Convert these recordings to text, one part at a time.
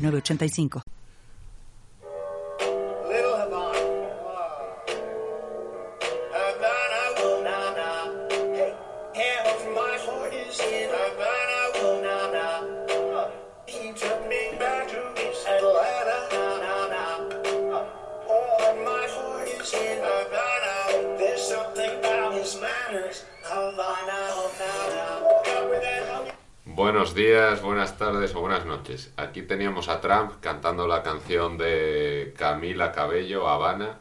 985. Buenos días, buenas tardes o buenas noches. Aquí teníamos a Trump cantando la canción de Camila Cabello, Habana.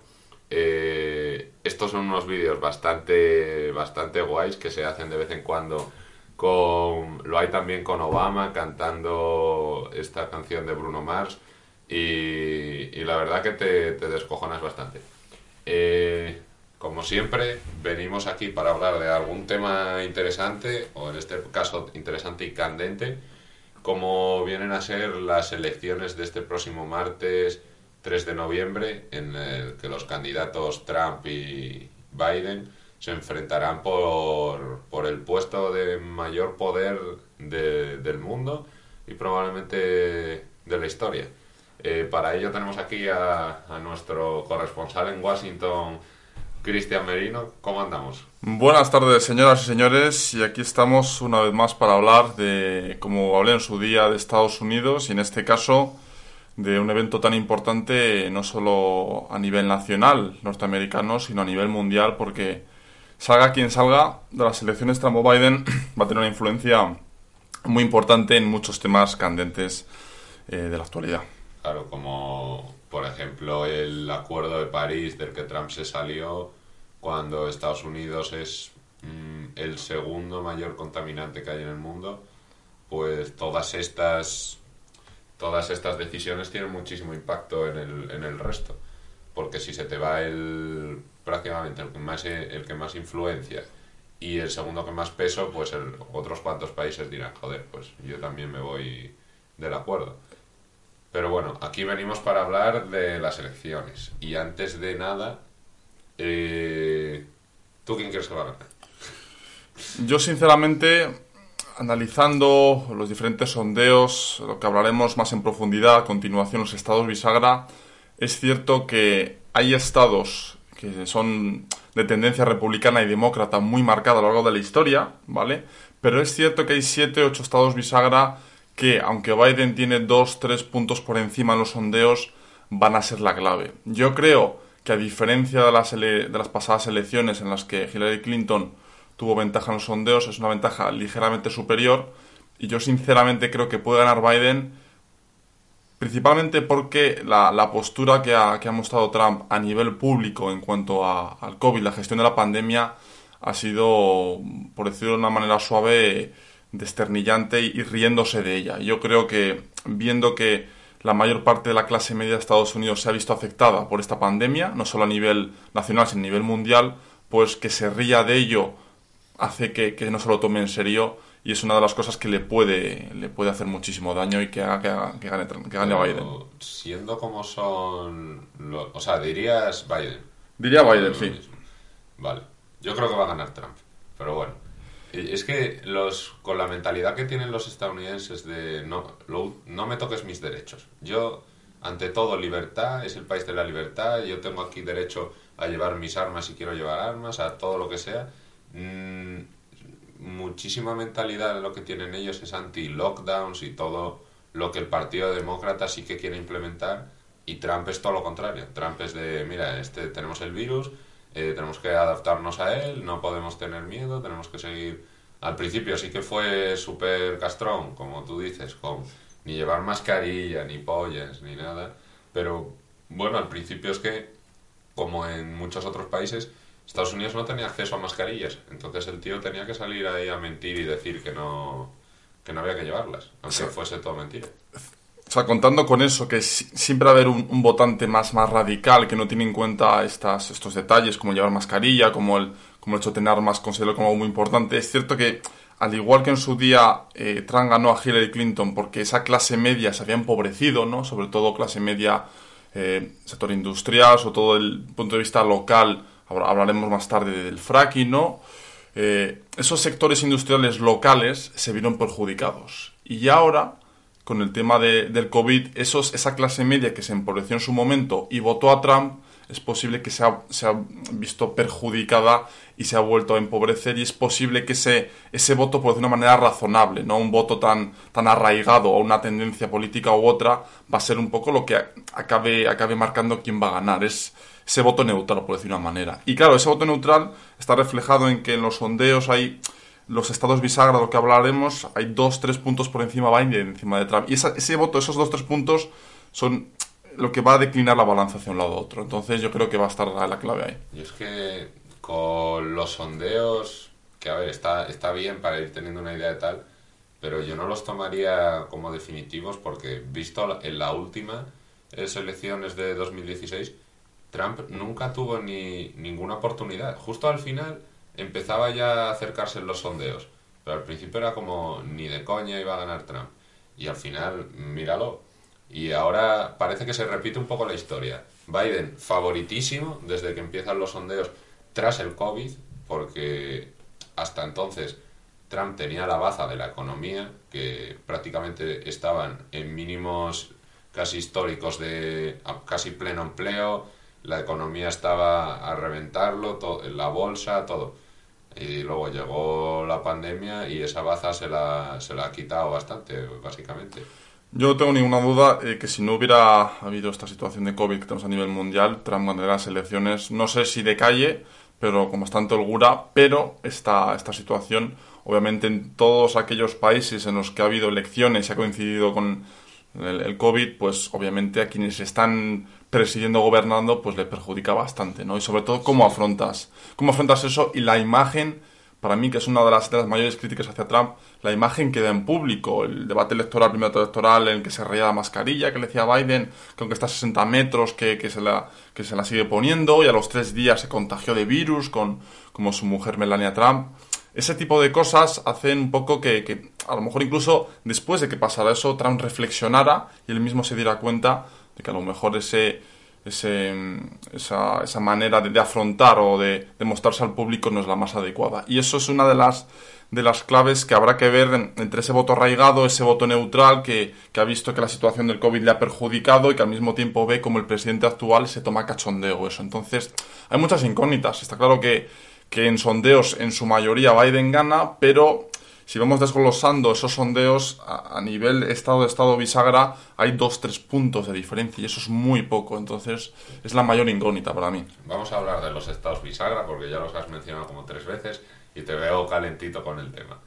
Eh, estos son unos vídeos bastante, bastante guays que se hacen de vez en cuando. Con, lo hay también con Obama cantando esta canción de Bruno Mars. Y, y la verdad que te, te descojonas bastante. Eh, como siempre, venimos aquí para hablar de algún tema interesante, o en este caso interesante y candente, como vienen a ser las elecciones de este próximo martes 3 de noviembre, en el que los candidatos Trump y Biden se enfrentarán por, por el puesto de mayor poder de- del mundo y probablemente de la historia. Eh, para ello tenemos aquí a, a nuestro corresponsal en Washington, Cristian Merino. ¿Cómo andamos? Buenas tardes, señoras y señores, y aquí estamos una vez más para hablar de, como hablé en su día, de Estados Unidos y en este caso de un evento tan importante no solo a nivel nacional norteamericano, sino a nivel mundial, porque salga quien salga de las elecciones Trump o Biden va a tener una influencia muy importante en muchos temas candentes eh, de la actualidad. Claro, como por ejemplo el acuerdo de París del que Trump se salió cuando Estados Unidos es mm, el segundo mayor contaminante que hay en el mundo, pues todas estas todas estas decisiones tienen muchísimo impacto en el, en el resto. Porque si se te va el prácticamente el que más el que más influencia y el segundo que más peso, pues el- otros cuantos países dirán, joder, pues yo también me voy del acuerdo. Pero bueno, aquí venimos para hablar de las elecciones. Y antes de nada, eh, ¿tú quién crees que va a? Yo, sinceramente, analizando los diferentes sondeos, lo que hablaremos más en profundidad a continuación, los estados bisagra, es cierto que hay estados que son de tendencia republicana y demócrata muy marcada a lo largo de la historia, ¿vale? Pero es cierto que hay siete, ocho estados bisagra que, aunque Biden tiene dos, tres puntos por encima en los sondeos, van a ser la clave. Yo creo que a diferencia de las, de las pasadas elecciones en las que Hillary Clinton tuvo ventaja en los sondeos, es una ventaja ligeramente superior y yo sinceramente creo que puede ganar Biden principalmente porque la, la postura que ha, que ha mostrado Trump a nivel público en cuanto a- al COVID, la gestión de la pandemia, ha sido, por decirlo de una manera suave, desternillante y riéndose de ella. Yo creo que viendo que la mayor parte de la clase media de Estados Unidos se ha visto afectada por esta pandemia, no solo a nivel nacional, sino a nivel mundial, pues que se ría de ello hace que, que no se lo tome en serio y es una de las cosas que le puede, le puede hacer muchísimo daño y que haga que, haga- que gane, que gane Pero Biden. Siendo como son... los- o sea, dirías Biden. Diría Biden, sí. Vale. Yo creo que va a ganar Trump. Es que los con la mentalidad que tienen los estadounidenses de no, no me toques mis derechos. Yo, ante todo, libertad, es el país de la libertad. Yo tengo aquí derecho a llevar mis armas si quiero llevar armas, a todo lo que sea. Mm, muchísima mentalidad lo que tienen ellos es anti-lockdowns y todo lo que el Partido Demócrata sí que quiere implementar y Trump es todo lo contrario. Trump es de, mira, este tenemos el virus, eh, tenemos que adaptarnos a él, no podemos tener miedo, tenemos que seguir... Al principio sí que fue súper castrón, como tú dices, con ni llevar mascarilla, ni pollas, ni nada, pero bueno, al principio es que, como en muchos otros países, Estados Unidos no tenía acceso a mascarillas, entonces el tío tenía que salir ahí a mentir y decir que no, que no había que llevarlas, aunque Sí. fuese todo mentira. o sea, contando con eso, que si- siempre va a haber un, un votante más, más radical que no tiene en cuenta estas, estos detalles, como llevar mascarilla, como el, como el hecho de tener armas, considero como algo muy importante. Es cierto que, al igual que en su día eh, Trump ganó a Hillary Clinton porque esa clase media se había empobrecido, ¿no? Sobre todo clase media, eh, sector industrial, sobre todo el punto de vista local, habla- hablaremos más tarde del fracking, ¿no? Eh, esos sectores industriales locales se vieron perjudicados. Y ahora, con el tema de- del COVID, esos, esa clase media que se empobreció en su momento y votó a Trump, es posible que se ha, visto perjudicada y se ha vuelto a empobrecer y es posible que ese, ese voto, por de una manera razonable, no un voto tan, arraigado a una tendencia política u otra, va a ser un poco lo que acabe, acabe marcando quién va a ganar. Es ese voto neutral, por decir una manera. Y claro, ese voto neutral está reflejado en que en los sondeos hay los estados bisagra, que hablaremos, hay dos, tres puntos por encima de Biden, encima de Trump. Y esa- ese voto, esos dos, tres puntos, son lo que va a declinar la balanza hacia un lado u otro. Entonces yo creo que va a estar la, la clave ahí. Y es que con los sondeos, que a ver, está, está bien para ir teniendo una idea de tal, pero yo no los tomaría como definitivos porque visto en la última elecciones de 2016, Trump nunca tuvo ni ninguna oportunidad. Justo al final empezaba ya a acercarse en los sondeos, pero al principio era como ni de coña iba a ganar Trump. Y al final, míralo. Y ahora parece que se repite un poco la historia. Biden favoritísimo desde que empiezan los sondeos tras el COVID, porque hasta entonces Trump tenía la baza de la economía, que prácticamente estaban en mínimos casi históricos de casi pleno empleo, la economía estaba a reventarlo, to- la bolsa, todo. Y luego llegó la pandemia y esa baza se la, se la ha quitado bastante, básicamente. Yo no tengo ninguna duda eh, que si no hubiera habido esta situación de COVID que tenemos a nivel mundial, Trump ganaría las elecciones, no sé si de calle, pero con bastante holgura, pero esta, esta situación, obviamente en todos aquellos países en los que ha habido elecciones y ha coincidido con el, el COVID, pues obviamente a quienes están presidiendo, gobernando, pues le perjudica bastante, ¿no? Y sobre todo cómo afrontas, cómo afrontas eso y la imagen para mí, que es una de las, de las mayores críticas hacia Trump, la imagen que da en público, el debate electoral, primer electoral, en el que se reía la mascarilla, que le decía Biden, que aunque está a 60 metros, que, que, se la, que se la sigue poniendo, y a los tres días se contagió de virus, con, como su mujer Melania Trump. Ese tipo de cosas hacen un poco que, que, a lo mejor incluso después de que pasara eso, Trump reflexionara y él mismo se diera cuenta de que a lo mejor ese, ese, esa, esa, manera de, afrontar o de, mostrarse al público no es la más adecuada. Y eso es una de las, de las claves que habrá que ver en, entre ese voto arraigado, ese voto neutral que, que, ha visto que la situación del COVID le ha perjudicado y que al mismo tiempo ve como el presidente actual se toma cachondeo eso. Entonces, hay muchas incógnitas. Está claro que, que en sondeos en su mayoría Biden gana, pero si vamos desglosando esos sondeos a, a, nivel estado de estado bisagra, hay dos, tres puntos de diferencia y eso es muy poco. Entonces, es la mayor incógnita para mí. Vamos a hablar de los estados bisagra porque ya los has mencionado como tres veces y te veo calentito con el tema.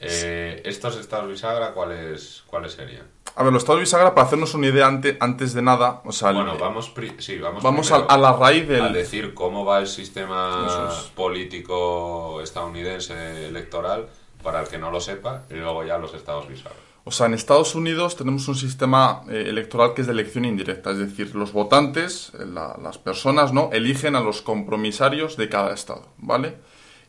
Eh, ¿Estos estados bisagra cuáles, cuáles serían? A ver, los estados bisagra, para hacernos una idea ante, antes de nada, o sea... Bueno, el, vamos, sí, vamos, vamos a, a, la raíz del... A decir cómo va el sistema es. político estadounidense electoral para el que no lo sepa, y luego ya los estados bisagra. O sea, en Estados Unidos tenemos un sistema eh, electoral que es de elección indirecta, es decir, los votantes, la, las personas, ¿no? Eligen a los compromisarios de cada estado, ¿vale?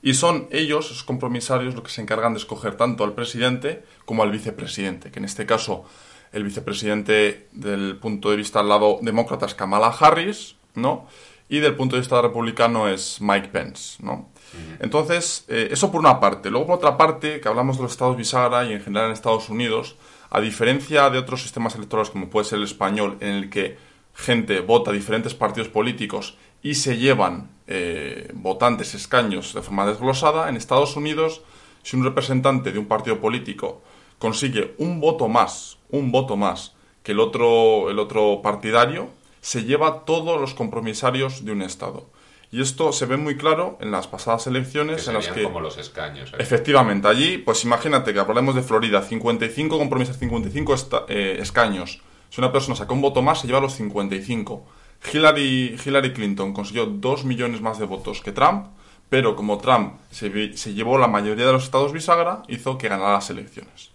Y son ellos, esos compromisarios, los que se encargan de escoger tanto al presidente como al vicepresidente, que en este caso el vicepresidente del punto de vista al lado demócrata es Kamala Harris, ¿no? Y del punto de vista republicano es Mike Pence, ¿no? Entonces, eh, eso por una parte. Luego, por otra parte, que hablamos de los estados bisagra y en general en Estados Unidos, a diferencia de otros sistemas electorales como puede ser el español, en el que gente vota diferentes partidos políticos y se llevan eh, votantes, escaños de forma desglosada, en Estados Unidos, si un representante de un partido político consigue un voto más, un voto más que el otro, el otro partidario, se lleva todos los compromisarios de un estado. Y esto se ve muy claro en las pasadas elecciones que en las que... como los escaños. ¿eh? Efectivamente, allí, pues imagínate que hablemos de Florida, 55 compromisos, 55 esta, eh, escaños. Si una persona saca un voto más, se lleva los 55. Hillary, Hillary Clinton consiguió 2 millones más de votos que Trump, pero como Trump se, se llevó la mayoría de los estados bisagra, hizo que ganara las elecciones.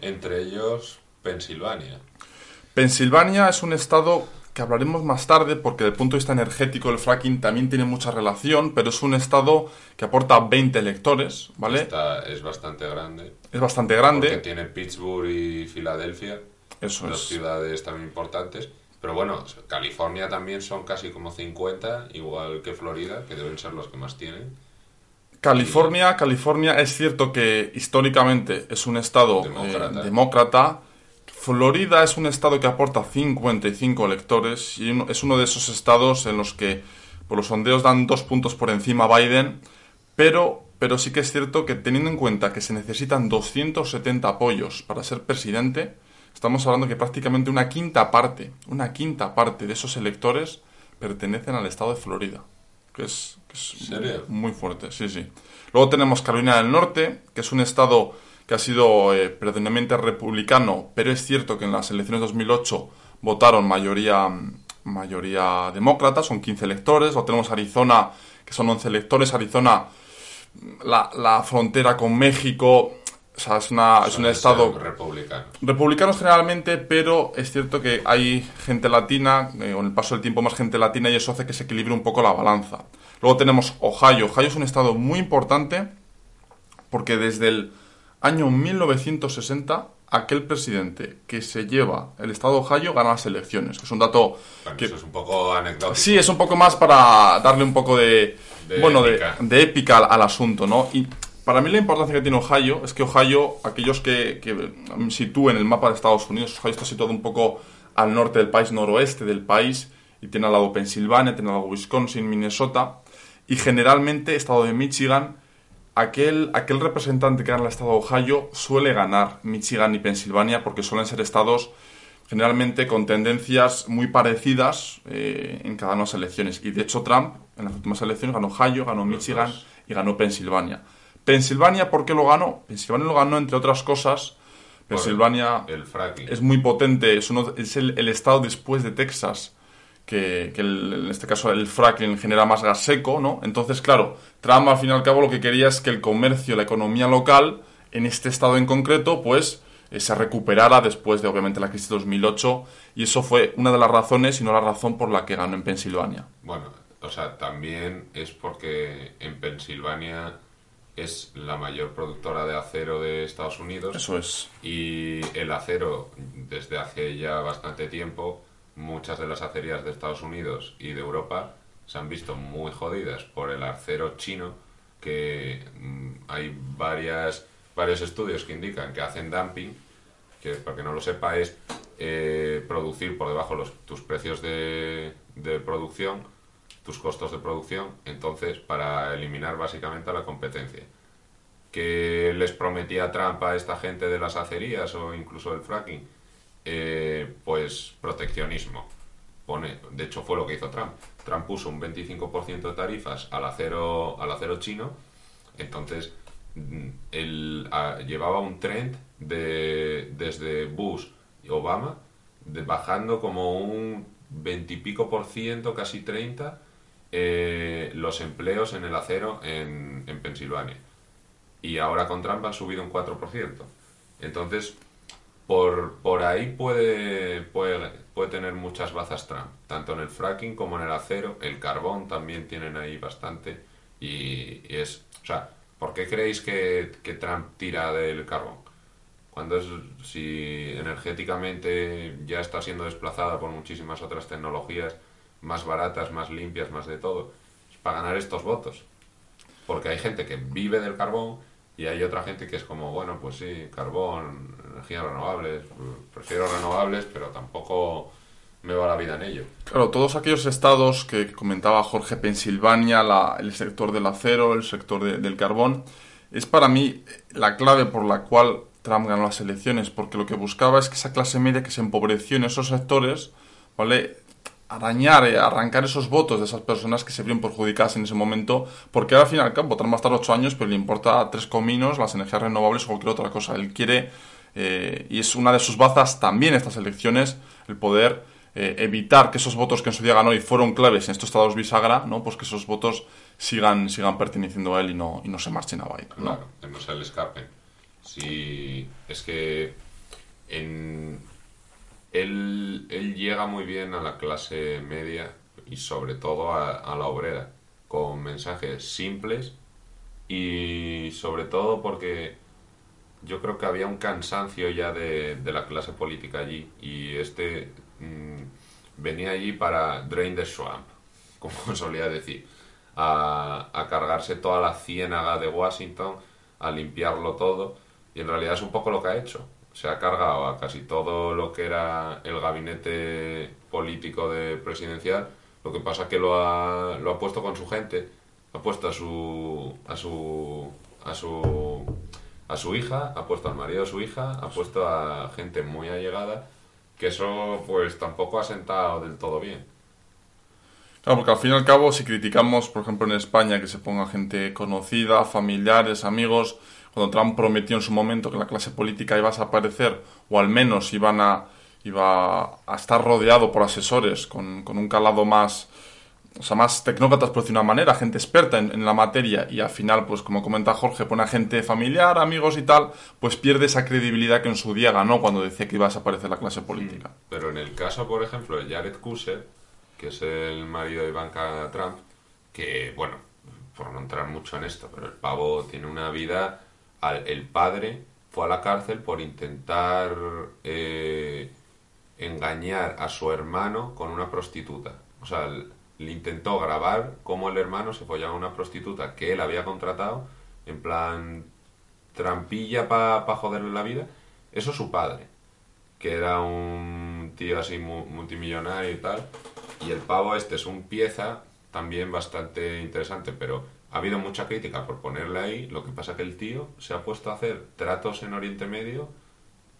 Entre ellos, Pensilvania. Pensilvania es un estado que hablaremos más tarde porque desde el punto de vista energético el fracking también tiene mucha relación, pero es un estado que aporta 20 electores, ¿vale? Esta es bastante grande. Es bastante Porque grande. tiene Pittsburgh y Filadelfia, Eso dos es. ciudades también importantes. Pero bueno, California también son casi como 50, igual que Florida, que deben ser los que más tienen. California, California es cierto que históricamente es un estado eh, Demócrata. Florida es un estado que aporta 55 electores y es uno de esos estados en los que por los sondeos dan dos puntos por encima a Biden, pero, pero sí que es cierto que teniendo en cuenta que se necesitan 270 apoyos para ser presidente, estamos hablando que prácticamente una quinta parte, una quinta parte de esos electores pertenecen al estado de Florida, que es, que es muy fuerte, sí, sí. Luego tenemos Carolina del Norte, que es un estado que ha sido eh, predominantemente republicano, pero es cierto que en las elecciones de 2008 votaron mayoría, mayoría demócrata, son 15 electores. Luego tenemos Arizona, que son 11 electores. Arizona, la, la frontera con México, o sea, es, una, es un estado ser republicanos. republicanos generalmente, pero es cierto que hay gente latina, eh, con el paso del tiempo más gente latina, y eso hace que se equilibre un poco la balanza. Luego tenemos Ohio. Ohio es un estado muy importante porque desde el año 1960 aquel presidente que se lleva el estado de Ohio gana las elecciones, que es un dato Bueno, que eso es un poco anecdótico. Sí, es un poco más para darle un poco de, De bueno, de- épica. De, épica al, al asunto, ¿no? Y para mí la importancia que tiene Ohio es que Ohio, aquellos que, que sitúen el mapa de Estados Unidos, Ohio está situado un poco al norte del país, noroeste del país, y tiene al lado Pensilvania, tiene al lado Wisconsin, Minnesota, y generalmente estado de Michigan, aquel, aquel representante que gana el estado de Ohio suele ganar Michigan y Pensilvania porque suelen ser estados generalmente con tendencias muy parecidas eh, en cada una de las elecciones. Y de hecho Trump en las últimas elecciones ganó Ohio, ganó Michigan y ganó Pensilvania. Pensilvania, ¿por qué lo ganó? Pensilvania lo ganó, entre otras cosas, Pensilvania El es muy potente, es, uno, es el, el estado después de Texas que, que el- en este caso el fracking genera más gas seco, ¿no? Entonces, claro, Trump al fin y al cabo lo que quería es que el comercio, la economía local, en este estado en concreto, pues eh, se recuperara después de obviamente la crisis de 2008 y eso fue una de las razones y no la razón por la que ganó en Pensilvania. Bueno, o sea, también es porque en Pensilvania es la mayor productora de acero de Estados Unidos. Eso es. Y el acero, desde hace ya bastante tiempo, muchas de las acerías de Estados Unidos y de Europa se han visto muy jodidas por el acero chino, que mm, hay varias, varios estudios que indican que hacen dumping, que para que no lo sepa es eh, producir por debajo los, tus precios de, producción, tus costos de producción, entonces para eliminar básicamente a la competencia que les prometía Trump a esta gente de las acerías o incluso del fracking? Eh, pues proteccionismo. Pone, de hecho fue lo que hizo Trump. Trump puso un 25% de tarifas al acero, al acero chino, entonces mm, ah, llevaba un trend de, desde Bush y Obama bajando como un 20 y pico por ciento, casi 30, eh, los empleos en el acero en, en Pensilvania y ahora con Trump han subido un 4%. Entonces, por, por ahí puede, puede, puede tener muchas bazas Trump, tanto en el fracking como en el acero, el carbón también tienen ahí bastante. Y, es, o sea, ¿por qué creéis que, que Trump tira del carbón? Cuando es, si energéticamente ya está siendo desplazada por muchísimas otras tecnologías más baratas, más limpias, más de todo, es para ganar estos votos porque hay gente que vive del carbón y hay otra gente que es como, bueno, pues sí, carbón, energías renovables, prefiero renovables, pero tampoco me va la vida en ello. Claro, todos aquellos estados que comentaba Jorge, Pensilvania, la- el sector del acero, el sector de- del carbón, es para mí la clave por la cual Trump ganó las elecciones, porque lo que buscaba es que esa clase media que se empobreció en esos sectores, ¿vale? arañar, eh, arrancar esos votos de esas personas que se vieron perjudicadas en ese momento, porque al fin y al cabo votarán más tarde ocho años, pero le importa tres cominos las energías renovables o cualquier otra cosa. Él quiere, eh, y es una de sus bazas también estas elecciones, el poder eh, evitar que esos votos que en su día ganó y fueron claves en estos estados bisagra, ¿no? Pues que esos votos sigan, sigan perteneciendo a él y no, y no se marchen a Biden. Claro, no se le escapen. Si es que él, él llega muy bien a la clase media y sobre todo a la obrera, con mensajes simples y sobre todo porque yo creo que había un cansancio ya de, la clase política allí y este mm, venía allí para drain the swamp, como solía decir, a, a cargarse toda la ciénaga de Washington, a limpiarlo todo y en realidad es un poco lo que ha hecho. Se ha cargado a casi todo lo que era el gabinete político de presidencial, lo que pasa es que lo ha, lo ha puesto con su gente, ha puesto a su a su a su a su hija, ha puesto al marido de su hija, ha puesto a gente muy allegada, que eso pues tampoco ha sentado del todo bien. Claro, porque al fin y al cabo, si criticamos, por ejemplo, en España, que se ponga gente conocida, familiares, amigos, cuando Trump prometió en su momento que la clase política iba a desaparecer, o al menos iban a, iba a estar rodeado por asesores con, con un calado más, o sea, más tecnócratas, por decir una manera, gente experta en, la materia, y al final, pues como comenta Jorge, pone a gente familiar, amigos y tal, pues pierde esa credibilidad que en su día ganó cuando decía que iba a desaparecer la clase política. Pero en el caso, por ejemplo, de Jared Kushner, que es el marido de Ivanka Trump, que, bueno, por no entrar mucho en esto, pero el pavo tiene una vida... El padre fue a la cárcel por intentar eh, engañar a su hermano con una prostituta. O sea, l- le intentó grabar cómo el hermano se follaba a una prostituta que él había contratado, en plan trampilla para joderle la vida. Eso es su padre que era un tío así mu- multimillonario y tal. Y el pavo este es un pieza también bastante interesante, pero ha habido mucha crítica por ponerle ahí. Lo que pasa que el tío se ha puesto a hacer tratos en Oriente Medio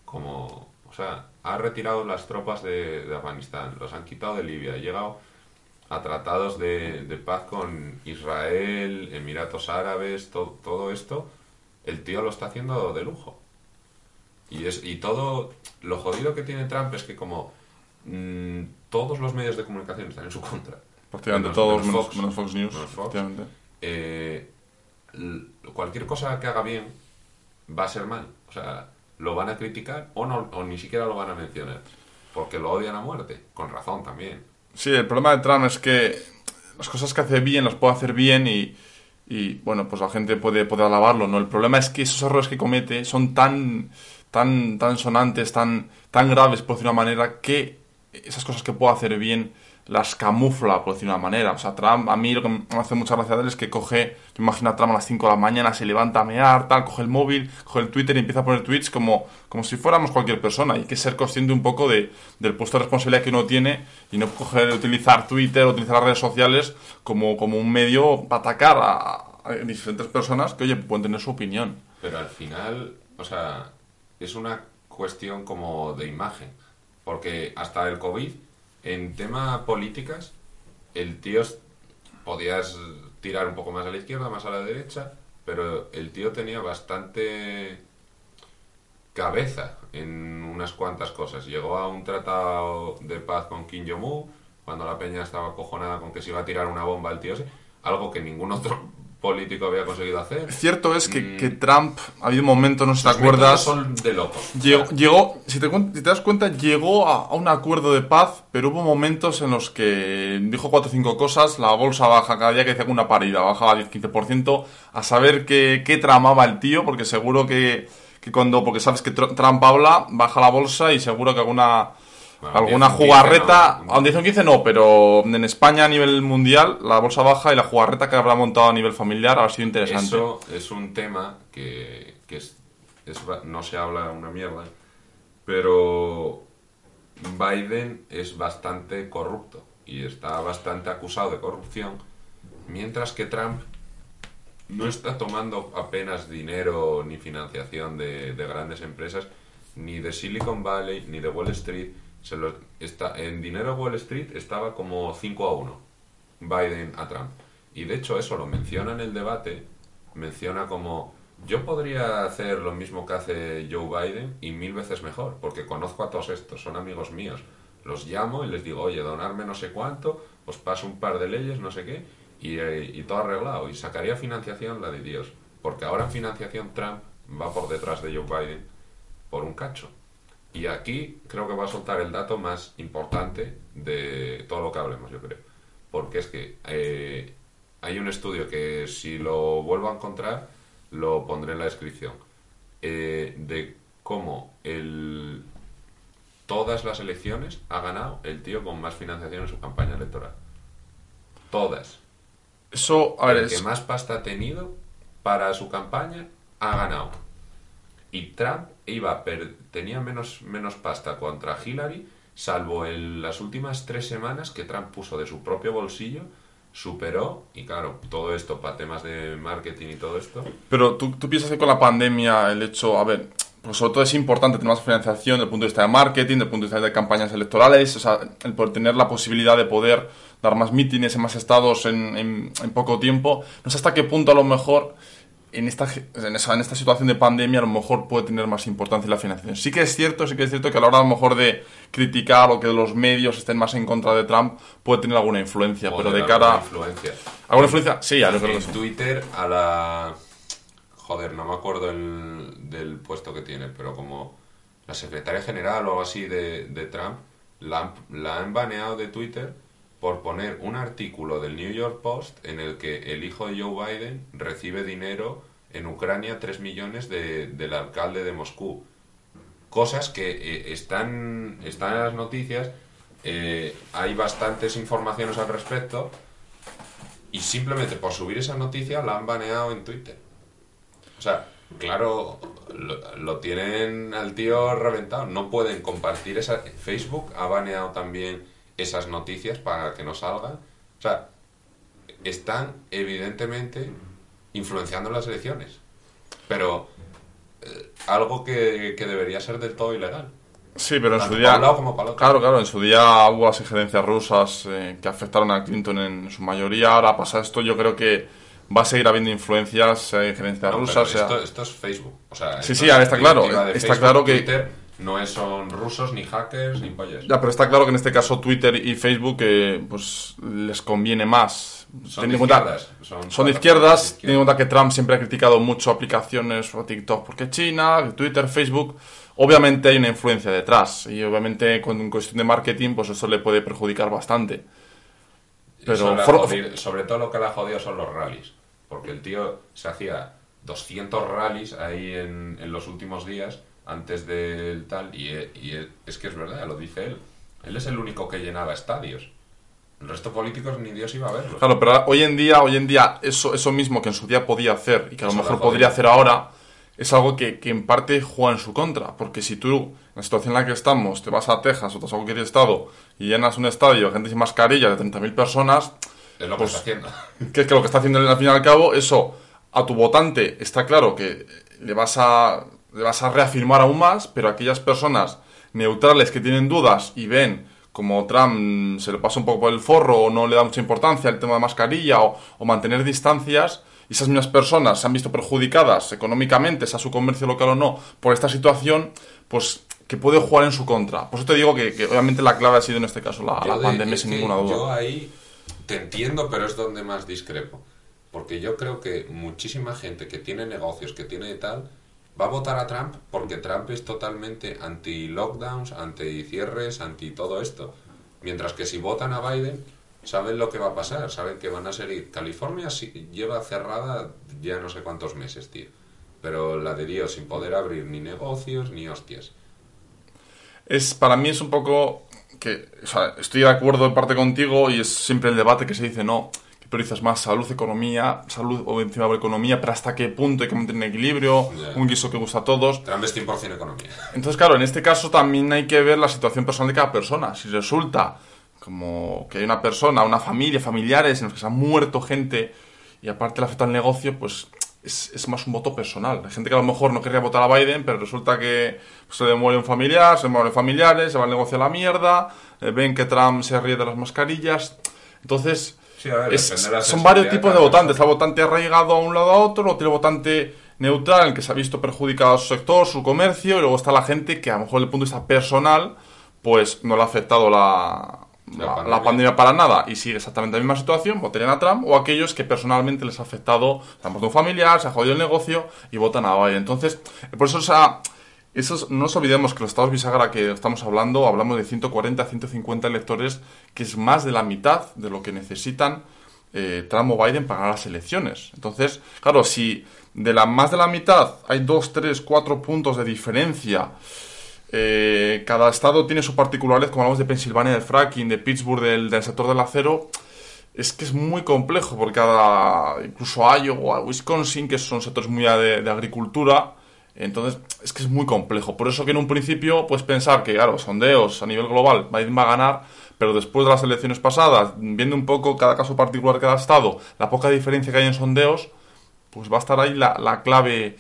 como... O sea, ha retirado las tropas de, de Afganistán, los han quitado de Libia, ha llegado a tratados de, de paz con Israel, Emiratos Árabes, to- todo esto. El tío lo está haciendo de lujo. Y, es, y todo, lo jodido que tiene Trump es que como mm, todos los medios de comunicación están en su contra, Prácticamente todos, menos Fox. menos Fox News, Menos Fox. efectivamente. eh, cualquier cosa que haga bien va a ser mal. O sea, lo van a criticar o, no, o ni siquiera lo van a mencionar. Porque lo odian a muerte, con razón también. Sí, el problema de Trump es que las cosas que hace bien las puede hacer bien y, bueno, pues la gente puede, puede alabarlo, ¿no? El problema es que esos errores que comete son tan, tan, tan sonantes, tan, tan graves, por decir una manera, que esas cosas que puede hacer bien las camufla, por decir una manera. O sea, Trump, a mí lo que me hace mucha gracia de él es que coge, yo imagino a Trump a las 5 de la mañana, se levanta a mear, tal, coge el móvil, coge el Twitter y empieza a poner tweets como, como si fuéramos cualquier persona. Hay que ser consciente un poco de, del puesto de responsabilidad que uno tiene y no coger, utilizar Twitter utilizar las redes sociales como, como un medio para atacar a, a diferentes personas que, oye, pueden tener su opinión. Pero al final, o sea, es una cuestión como de imagen. Porque hasta el COVID, en tema políticas, el tío podías tirar un poco más a la izquierda, más a la derecha, pero el tío tenía bastante cabeza en unas cuantas cosas. Llegó a un tratado de paz con Kim Jong-un, cuando la peña estaba acojonada con que se iba a tirar una bomba al tío algo que ningún otro político había conseguido hacer. Cierto es que, Mm. que Trump, ha habido momentos, no sé si te acuerdas, son de locos. Llegó, llegó- si, te, cuen- si te das cuenta, llegó a, a un acuerdo de paz, pero hubo momentos en los que dijo cuatro o cinco cosas, la bolsa baja cada día que decía que una parida, bajaba 10-15%, a saber qué, qué tramaba el tío, porque seguro que, que cuando, porque sabes que Tr- Trump habla, baja la bolsa y seguro que alguna, alguna 10 un 15 jugarreta, no. a un 10 o un 15 no, pero en España a nivel mundial, la bolsa baja y la jugarreta que habrá montado a nivel familiar ha sido interesante. Eso es un tema que, que es, es no se habla una mierda, pero Biden es bastante corrupto y está bastante acusado de corrupción, mientras que Trump no está tomando apenas dinero ni financiación de, de grandes empresas, ni de Silicon Valley, ni de Wall Street. Se lo- está, en dinero Wall Street estaba como 5 a 1, Biden a Trump. Y de hecho eso lo menciona en el debate, menciona como yo podría hacer lo mismo que hace Joe Biden y mil veces mejor, porque conozco a todos estos, son amigos míos. Los llamo y les digo, oye, donarme no sé cuánto, os paso un par de leyes, no sé qué, y, eh, y todo arreglado. Y sacaría financiación la de Dios, porque ahora en financiación Trump va por detrás de Joe Biden por un cacho. Y aquí creo que va a soltar el dato más importante de todo lo que hablemos, yo creo. Porque es que eh, hay un estudio que si lo vuelvo a encontrar, lo pondré en la descripción, eh, de cómo el, todas las elecciones ha ganado el tío con más financiación en su campaña electoral. Todas. Eso, a ver, el es- que más pasta ha tenido para su campaña ha ganado. Y Trump iba per- tenía menos, menos pasta contra Hillary, salvo en las últimas tres semanas que Trump puso de su propio bolsillo, superó, y claro, todo esto para temas de marketing y todo esto, Pero ¿tú, tú piensas que con la pandemia el hecho, a ver, pues sobre todo es importante tener más financiación desde el punto de vista de marketing, desde el punto de vista de campañas electorales, o sea, el poder tener la posibilidad de poder dar más mítines en más estados en, en- en poco tiempo. No sé hasta qué punto a lo mejor en esta, en, esa- en esta situación de pandemia a lo mejor puede tener más importancia la financiación. Sí que es cierto, sí que es cierto que a la hora a lo mejor de criticar o que los medios estén más en contra de Trump puede tener alguna influencia, pero de cara... alguna influencia. ¿Alguna influencia? Sí, a lo que en Twitter a la... Joder, no me acuerdo el, del puesto que tiene, pero como la secretaria general o algo así de, de Trump, la, han- la han baneado de Twitter por poner un artículo del New York Post en el que el hijo de Joe Biden recibe dinero en Ucrania 3 millones de- del alcalde de Moscú. Cosas que eh, están, están en las noticias, eh, hay bastantes informaciones al respecto, y simplemente por subir esa noticia la han baneado en Twitter. O sea, claro, lo, lo tienen al tío reventado. No pueden compartir esa... Facebook ha baneado también esas noticias para que no salgan. O sea, están evidentemente influenciando las elecciones. Pero eh, algo que, que debería ser del todo ilegal. Sí, pero en Tanto su para día. un lado como para el otro. Claro, claro, en su día hubo las injerencias rusas eh, que afectaron a Clinton en su mayoría. Ahora pasa esto, yo creo que va a seguir habiendo influencias, sea injerencias No, rusas, sea. esto, es Facebook. O sea, Sí, sí, es está claro, está Facebook, claro que- Twitter no es- son rusos, ni hackers, ni pollas. Ya, pero está claro que en este caso Twitter y Facebook eh, pues les conviene más. Son de cuenta- izquierdas, son Son de izquierdas, teniendo en cuenta que Trump siempre ha criticado mucho aplicaciones o TikTok porque China, Twitter, Facebook, obviamente hay una influencia detrás y obviamente con cuestión de marketing pues eso le puede perjudicar bastante. Pero for- jodido- sobre todo lo que le ha jodido son los rallies. Porque el tío se hacía 200 rallies ahí en, en los últimos días antes del tal. Y, e- y e- es que es verdad, lo dice él. Él es el único que llenaba estadios. El resto políticos ni Dios iba a verlos. Claro, pero hoy en día, hoy en día, eso, eso mismo que en su día podía hacer y que a lo Eso mejor podría hacer ahora, es algo que, que en parte juega en su contra. Porque si tú, en la situación en la que estamos, te vas a Texas o te vas a cualquier estado y llenas un estadio, gente sin mascarilla, de 30.000 personas, Es lo que pues- está haciendo. que es que lo que está haciendo él, al fin y al cabo, eso a tu votante está claro que le vas a, vas a reafirmar aún más, pero aquellas personas neutrales que tienen dudas y ven como Trump se le pasa un poco por el forro o no le da mucha importancia al tema de mascarilla o, o mantener distancias, y esas mismas personas se han visto perjudicadas económicamente, sea su comercio local o no, por esta situación, pues que puede jugar en su contra. Por eso te digo que, que obviamente la clave ha sido en este caso la, Yo la de- pandemia sin ninguna duda. Yo ahí te entiendo, pero es donde más discrepo. Porque yo creo que muchísima gente que tiene negocios, que tiene tal, va a votar a Trump porque Trump es totalmente anti-lockdowns, anti-cierres, anti todo esto. Mientras que si votan a Biden, saben lo que va a pasar, saben que van a seguir. California lleva cerrada ya no sé cuántos meses, tío. Pero la de Dios, sin poder abrir ni negocios ni hostias. Es, para mí es un poco que, o sea, estoy de acuerdo en parte contigo y es siempre el debate que se dice, no, priorizas más salud, economía, salud o encima de economía, pero hasta qué punto hay que mantener equilibrio, Ya. un guiso que gusta a todos. Trump es 100% economía. Entonces, claro, en este caso también hay que ver la situación personal de cada persona. Si resulta como que hay una persona, una familia, familiares en los que se han muerto gente y aparte le afecta al negocio, pues es, es más un voto personal. Hay gente que a lo mejor no querría votar a Biden, pero resulta que pues, se le muere un familiar, se le mueren familiares, se va el negocio a la mierda, eh, ven que Trump se ríe de las mascarillas. Entonces, Sí, a ver, es- son varios tipos de votantes. Está votante arraigado a un lado a otro, tiene votante neutral, en el que se ha visto perjudicado su sector, su comercio, y luego está la gente que a lo mejor desde el punto de vista personal, pues no le ha afectado la, La la, pandemia. la pandemia para nada y sigue exactamente la misma situación, votarían a Trump, o aquellos que personalmente les ha afectado, se han muerto un familiar, se ha jodido el negocio y votan a Biden. Entonces, por eso esa, Esos, no nos olvidemos que los estados bisagra que estamos hablando, hablamos de 140 a 150 electores, que es más de la mitad de lo que necesitan eh, Trump o Biden para las elecciones. Entonces, claro, si de la más de la mitad hay 2, 3, 4 puntos de diferencia, eh, cada estado tiene su particularidad, como hablamos de Pensilvania del fracking, de Pittsburgh del, del sector del acero, es que es muy complejo, porque cada, incluso Iowa, Wisconsin, que son sectores muy de, de agricultura, entonces, es que es muy complejo. Por eso que en un principio puedes pensar que, claro, sondeos a nivel global, Biden va a ganar, pero después de las elecciones pasadas, viendo un poco cada caso particular cada estado, la poca diferencia que hay en sondeos, pues va a estar ahí la, la clave,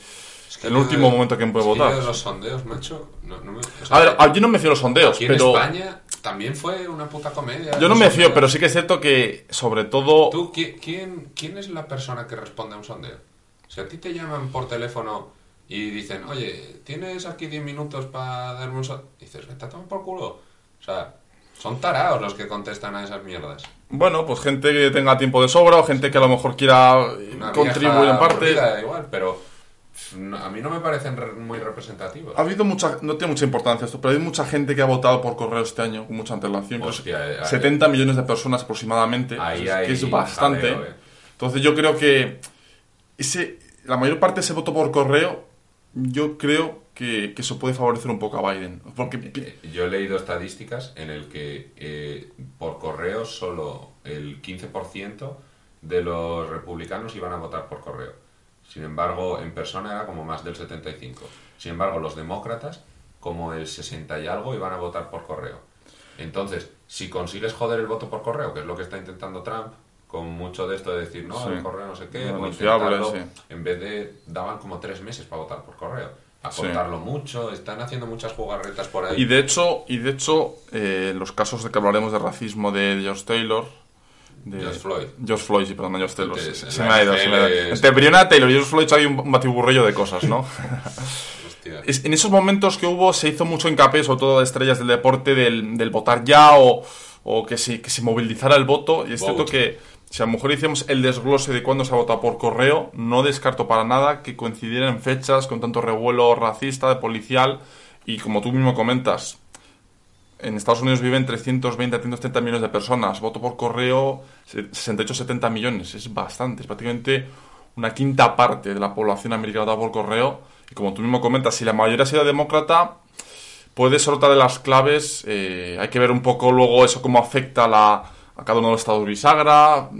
Es que el último de- momento que puede es que votar. de los sondeos, macho. No, no me, o sea, A ver, a- yo no me fío los sondeos, aquí en pero... España también fue una puta comedia. Yo no me fío, pero sí que es cierto que, sobre todo... ¿Tú, qui- quién, quién es la persona que responde a un sondeo? Si a ti te llaman por teléfono y dicen, oye, ¿tienes aquí 10 minutos para darme un sondeo? Dices, vete a tomar por culo. O sea, son taraos los que contestan a esas mierdas. Bueno, pues gente que tenga tiempo de sobra o gente que a lo mejor quiera eh, Una contribuir en parte. aburrida, igual, pero a mí no me parecen re- muy representativos. Ha habido mucha, no tiene mucha importancia esto, pero hay mucha gente que ha votado por correo este año con mucha antelación. Hostia, eh, 70 millones de personas aproximadamente, Ahí es- hay que es bastante. jaleo, eh. Entonces yo creo que ese, la mayor parte de ese voto por correo, yo creo que, que eso puede favorecer un poco a Biden. Porque Eh, Yo he leído estadísticas en el que eh, por correo solo el 15% de los republicanos iban a votar por correo. Sin embargo, en persona era como más del 75%. Sin embargo, los demócratas, como el 60 y algo, iban a votar por correo. Entonces, si consigues joder el voto por correo, que es lo que está intentando Trump, con mucho de esto de decir, no, Sí. el correo no sé qué, No, o no intentarlo, sí. en vez de, daban como tres meses para votar por correo. A Sí. mucho, están haciendo muchas jugarretas por ahí. Y de hecho, y de hecho eh, los casos de que hablaremos de racismo de George Taylor. De George Floyd. George Floyd, sí, perdón, George Taylor. Entonces, se, se me ha ido, se me ha ido. Entre Breonna Taylor y George Floyd hay un batiburrillo de cosas, ¿no? Hostia. Es- en esos momentos que hubo se hizo mucho hincapié, sobre todo de estrellas del deporte, del, del votar ya o, o que, se, que se movilizara el voto. Y es cierto Vote. que si a lo mejor hicimos el desglose de cuándo se ha votado por correo, no descarto para nada que coincidieran fechas con tanto revuelo racista, policial. Y como tú mismo comentas, en Estados Unidos viven 320 a 330 millones de personas. Voto por correo, 68-70 millones. Es bastante. Es prácticamente una quinta parte de la población americana vota por correo. Y como tú mismo comentas, si la mayoría sido demócrata, puede otra de las claves. Eh, hay que ver un poco luego eso cómo afecta la- a cada uno de los estados bisagra.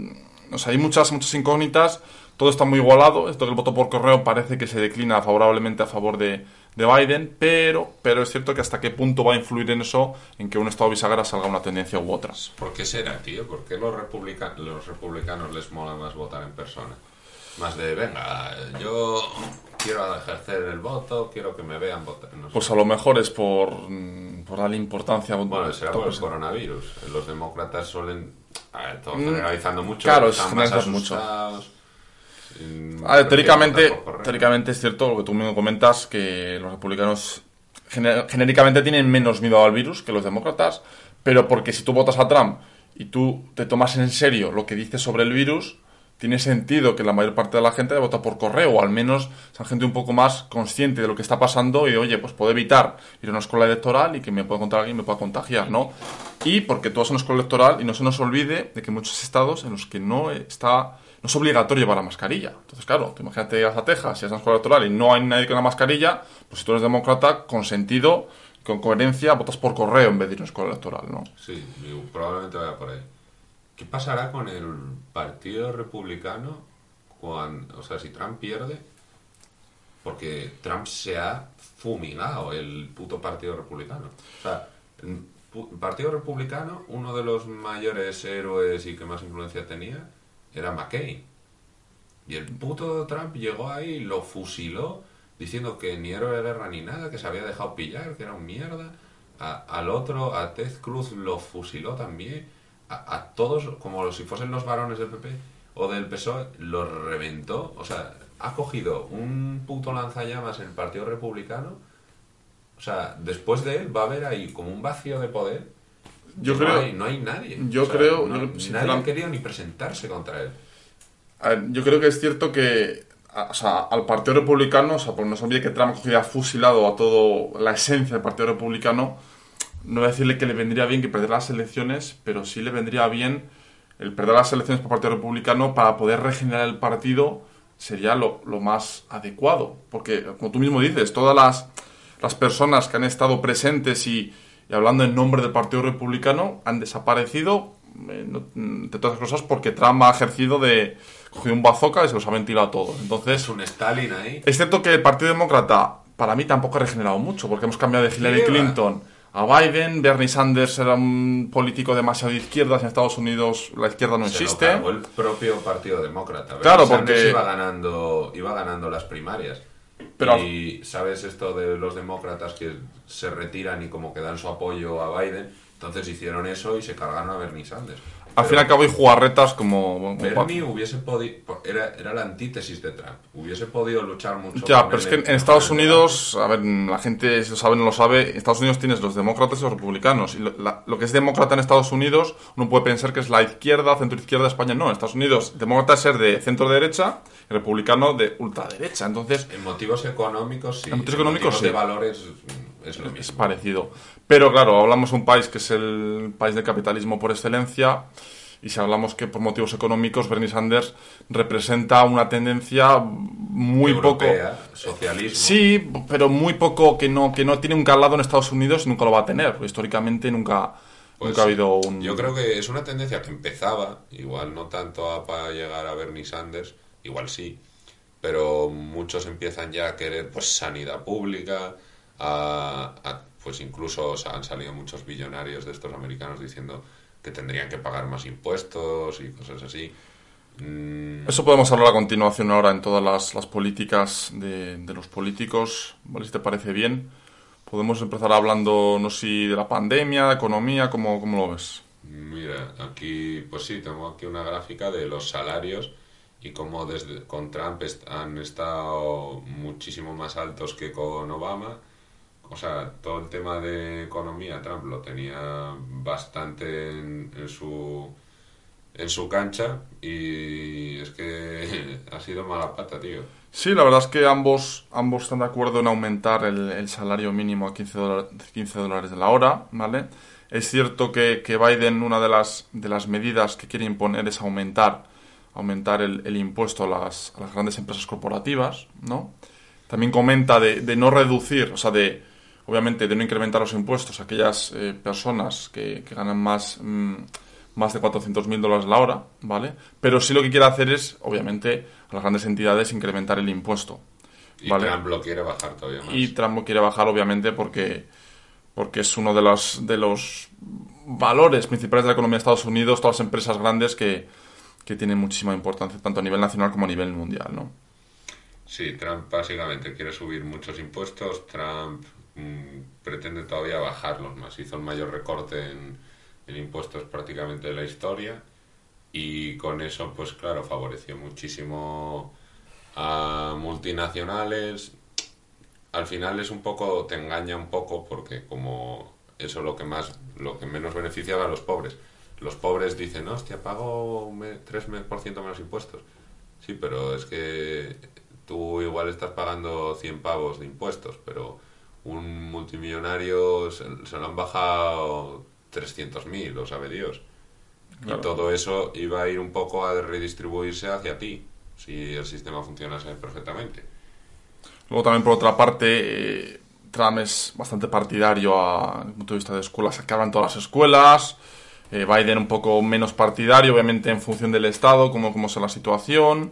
O sea, hay muchas, muchas incógnitas. Todo está muy igualado. Esto del voto por correo parece que se declina favorablemente a favor de, de Biden, pero, pero es cierto que hasta qué punto va a influir en eso, en que un estado bisagra salga una tendencia u otra. ¿Por qué será, tío? ¿Por qué los, republica- los republicanos les mola más votar en persona? Más de, venga, yo quiero ejercer el voto, quiero que me vean votar. No sé. Pues a lo mejor es por, mm, por darle importancia a bueno, será por el coronavirus. Los demócratas suelen, a ver, todo generalizando mucho, Mm, claro, están más mucho. mm, A ver, teóricamente, votar teóricamente es cierto lo que tú mismo comentas, que los republicanos gener- genéricamente tienen menos miedo al virus que los demócratas, pero porque si tú votas a Trump y tú te tomas en serio lo que dice sobre el virus, tiene sentido que la mayor parte de la gente vota por correo, o al menos sea gente un poco más consciente de lo que está pasando y, oye, pues puedo evitar ir a una escuela electoral y que me pueda encontrar alguien me pueda contagiar, ¿no? Y porque vas a una escuela electoral y no se nos olvide de que muchos estados en los que no está no es obligatorio llevar la mascarilla. Entonces, claro, tú imagínate llegas a Texas y es una escuela electoral y no hay nadie con la mascarilla, pues si tú eres demócrata, con sentido, con coherencia, votas por correo en vez de ir a una escuela electoral, ¿no? Sí, probablemente vaya por ahí. ¿Qué pasará con el Partido Republicano cuando, o sea, si Trump pierde? Porque Trump se ha fumigado el puto Partido Republicano. O sea, Partido Republicano, uno de los mayores héroes y que más influencia tenía era McCain. Y el puto Trump llegó ahí y lo fusiló diciendo que ni héroe de guerra ni nada, que se había dejado pillar, que era un mierda. Al otro, a Ted Cruz, lo fusiló también. A, a todos, como si fuesen los varones del PP o del PSOE, los reventó. O sea, ha cogido un puto lanzallamas en el Partido Republicano. O sea, después de él va a haber ahí como un vacío de poder. Yo creo- No hay, no hay nadie. yo O sea, creo- no- yo, nadie ha querido ni presentarse contra él. A ver, yo creo que es cierto que o sea, al Partido Republicano, o sea, porque no se olvide que Trump cogía fusilado a toda la esencia del Partido Republicano, no voy a decirle que le vendría bien que perdiera las elecciones, pero sí le vendría bien el perder las elecciones por Partido Republicano para poder regenerar el partido sería lo, lo más adecuado. Porque, como tú mismo dices, todas las, las personas que han estado presentes y, y hablando en nombre del Partido Republicano han desaparecido, eh, no- entre todas las cosas, porque Trump ha ejercido de... cogido un bazooka y se los ha ventilado todo. Entonces, Es un Stalin ahí. es cierto que el Partido Demócrata, para mí, tampoco ha regenerado mucho, porque hemos cambiado de Hillary. Clinton a Biden. Bernie Sanders era un político demasiado de izquierdas. En Estados Unidos la izquierda no Se existe. el propio Partido Demócrata. Claro, Sanders porque- iba ganando, iba ganando las primarias. Pero- y sabes esto de los demócratas que se retiran y como que dan su apoyo a Biden. Entonces hicieron eso y se cargaron a Bernie Sanders. Al fin y al cabo hay jugarretas como... Bernie hubiese podido. Era, era la antítesis de Trump. Hubiese podido luchar mucho. Ya, pero es que en Estados Unidos, a ver, la gente si lo sabe o no lo sabe, en Estados Unidos tienes los demócratas y los republicanos. Y lo, la- lo que es demócrata en Estados Unidos, uno puede pensar que es la izquierda, centro-izquierda de España. No, en Estados Unidos, demócrata es ser de centro-derecha y republicano de ultraderecha. Entonces, En motivos económicos, sí. En motivos económicos, motivos sí. de valores es lo es mismo. parecido. Pero claro, hablamos de un país que es el país del capitalismo por excelencia. Y si hablamos que por motivos económicos Bernie Sanders representa una tendencia muy poco... Europea, socialismo. Sí, pero muy poco que no, que no tiene un calado en Estados Unidos y nunca lo va a tener. históricamente nunca, Pues nunca ha habido un... Yo creo que es una tendencia que empezaba, igual no tanto a- para llegar a Bernie Sanders, igual sí, pero muchos empiezan ya a querer pues sanidad pública, a, a- pues incluso o sea, han salido muchos billonarios de estos americanos diciendo que tendrían que pagar más impuestos y cosas así. Mm, Eso podemos hablar a continuación ahora en todas las, las políticas de, de los políticos, ¿vale? Si te parece bien. Podemos empezar hablando, no sé si de la pandemia, de economía, ¿cómo, cómo lo ves? Mira, aquí, pues sí, tengo aquí una gráfica de los salarios y cómo desde con Trump han estado muchísimo más altos que con Obama. O sea, todo el tema de economía Trump lo tenía bastante en, en su en su cancha y es que ha sido mala pata, tío. Sí, la verdad es que ambos, ambos están de acuerdo en aumentar el, salario mínimo a 15 dólares, 15 dólares de la hora, ¿vale? Es cierto que, que Biden, una de las, de las medidas que quiere imponer es aumentar, aumentar el, el impuesto a las, a las grandes empresas corporativas, ¿no? También comenta de, de no reducir, o sea, de, obviamente, de no incrementar los impuestos a aquellas eh, personas que, que ganan más, mm, más de 400.000 dólares la hora, ¿vale? Pero sí lo que quiere hacer es, obviamente, a las grandes entidades incrementar el impuesto. Y. Trump lo quiere bajar todavía más. Y Trump lo quiere bajar, obviamente, porque, porque es uno de los, de los valores principales de la economía de Estados Unidos, todas las empresas grandes que, que tienen muchísima importancia, tanto a nivel nacional como a nivel mundial, ¿no? Sí, Trump básicamente quiere subir muchos impuestos. Trump pretende todavía bajarlos más. Hizo el mayor recorte en, impuestos prácticamente de la historia. Y con eso, pues claro, favoreció muchísimo a multinacionales. Al final es un poco, te engaña un poco porque como eso lo que más, lo que menos beneficiaba a los pobres. Los pobres dicen, hostia, pago un me- 3% menos impuestos. Sí, pero es que tú igual estás pagando 100 pavos de impuestos, pero un multimillonario se, se lo han bajado 300.000, lo sabe Dios. Claro. Y todo eso iba a ir un poco a redistribuirse hacia ti, si el sistema funcionase perfectamente. Luego también, por otra parte, eh, Trump es bastante partidario a, desde el punto de vista de escuelas, que abran todas las escuelas. Eh, Biden un poco menos partidario, obviamente en función del Estado, como, como sea la situación.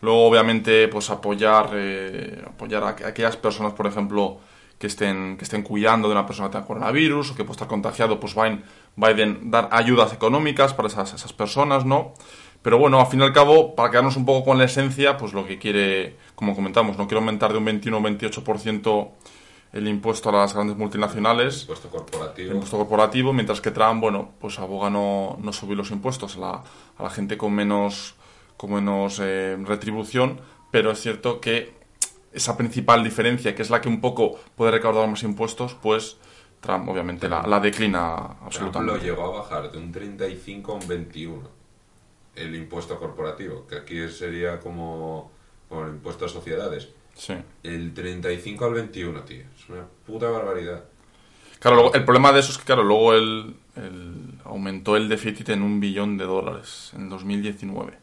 Luego, obviamente, pues apoyar, eh, apoyar a, aqu- aquellas personas, por ejemplo, que estén, que estén cuidando de una persona que tenga coronavirus o que puede estar contagiado, pues Biden, Biden dar ayudas económicas para esas, esas personas, ¿no? Pero bueno, al fin y al cabo, para quedarnos un poco con la esencia, pues lo que quiere, como comentamos, no quiere aumentar de un 21 o 28% el impuesto a las grandes multinacionales, Impuesto corporativo. el impuesto corporativo, mientras que Trump, bueno, pues aboga no, no subir los impuestos a la, a la gente con menos, con menos eh, retribución, pero es cierto que esa principal diferencia, que es la que un poco puede recaudar más impuestos, pues Trump obviamente la, la declina Trump lo absolutamente. llegó a bajar de un 35 a un 21 el impuesto corporativo, que aquí sería como con el impuesto a sociedades. Sí. El 35 al 21, tío. Es una puta barbaridad. Claro, luego- el problema de eso es que, claro, luego él, él aumentó el déficit en un billón de dólares en 2019.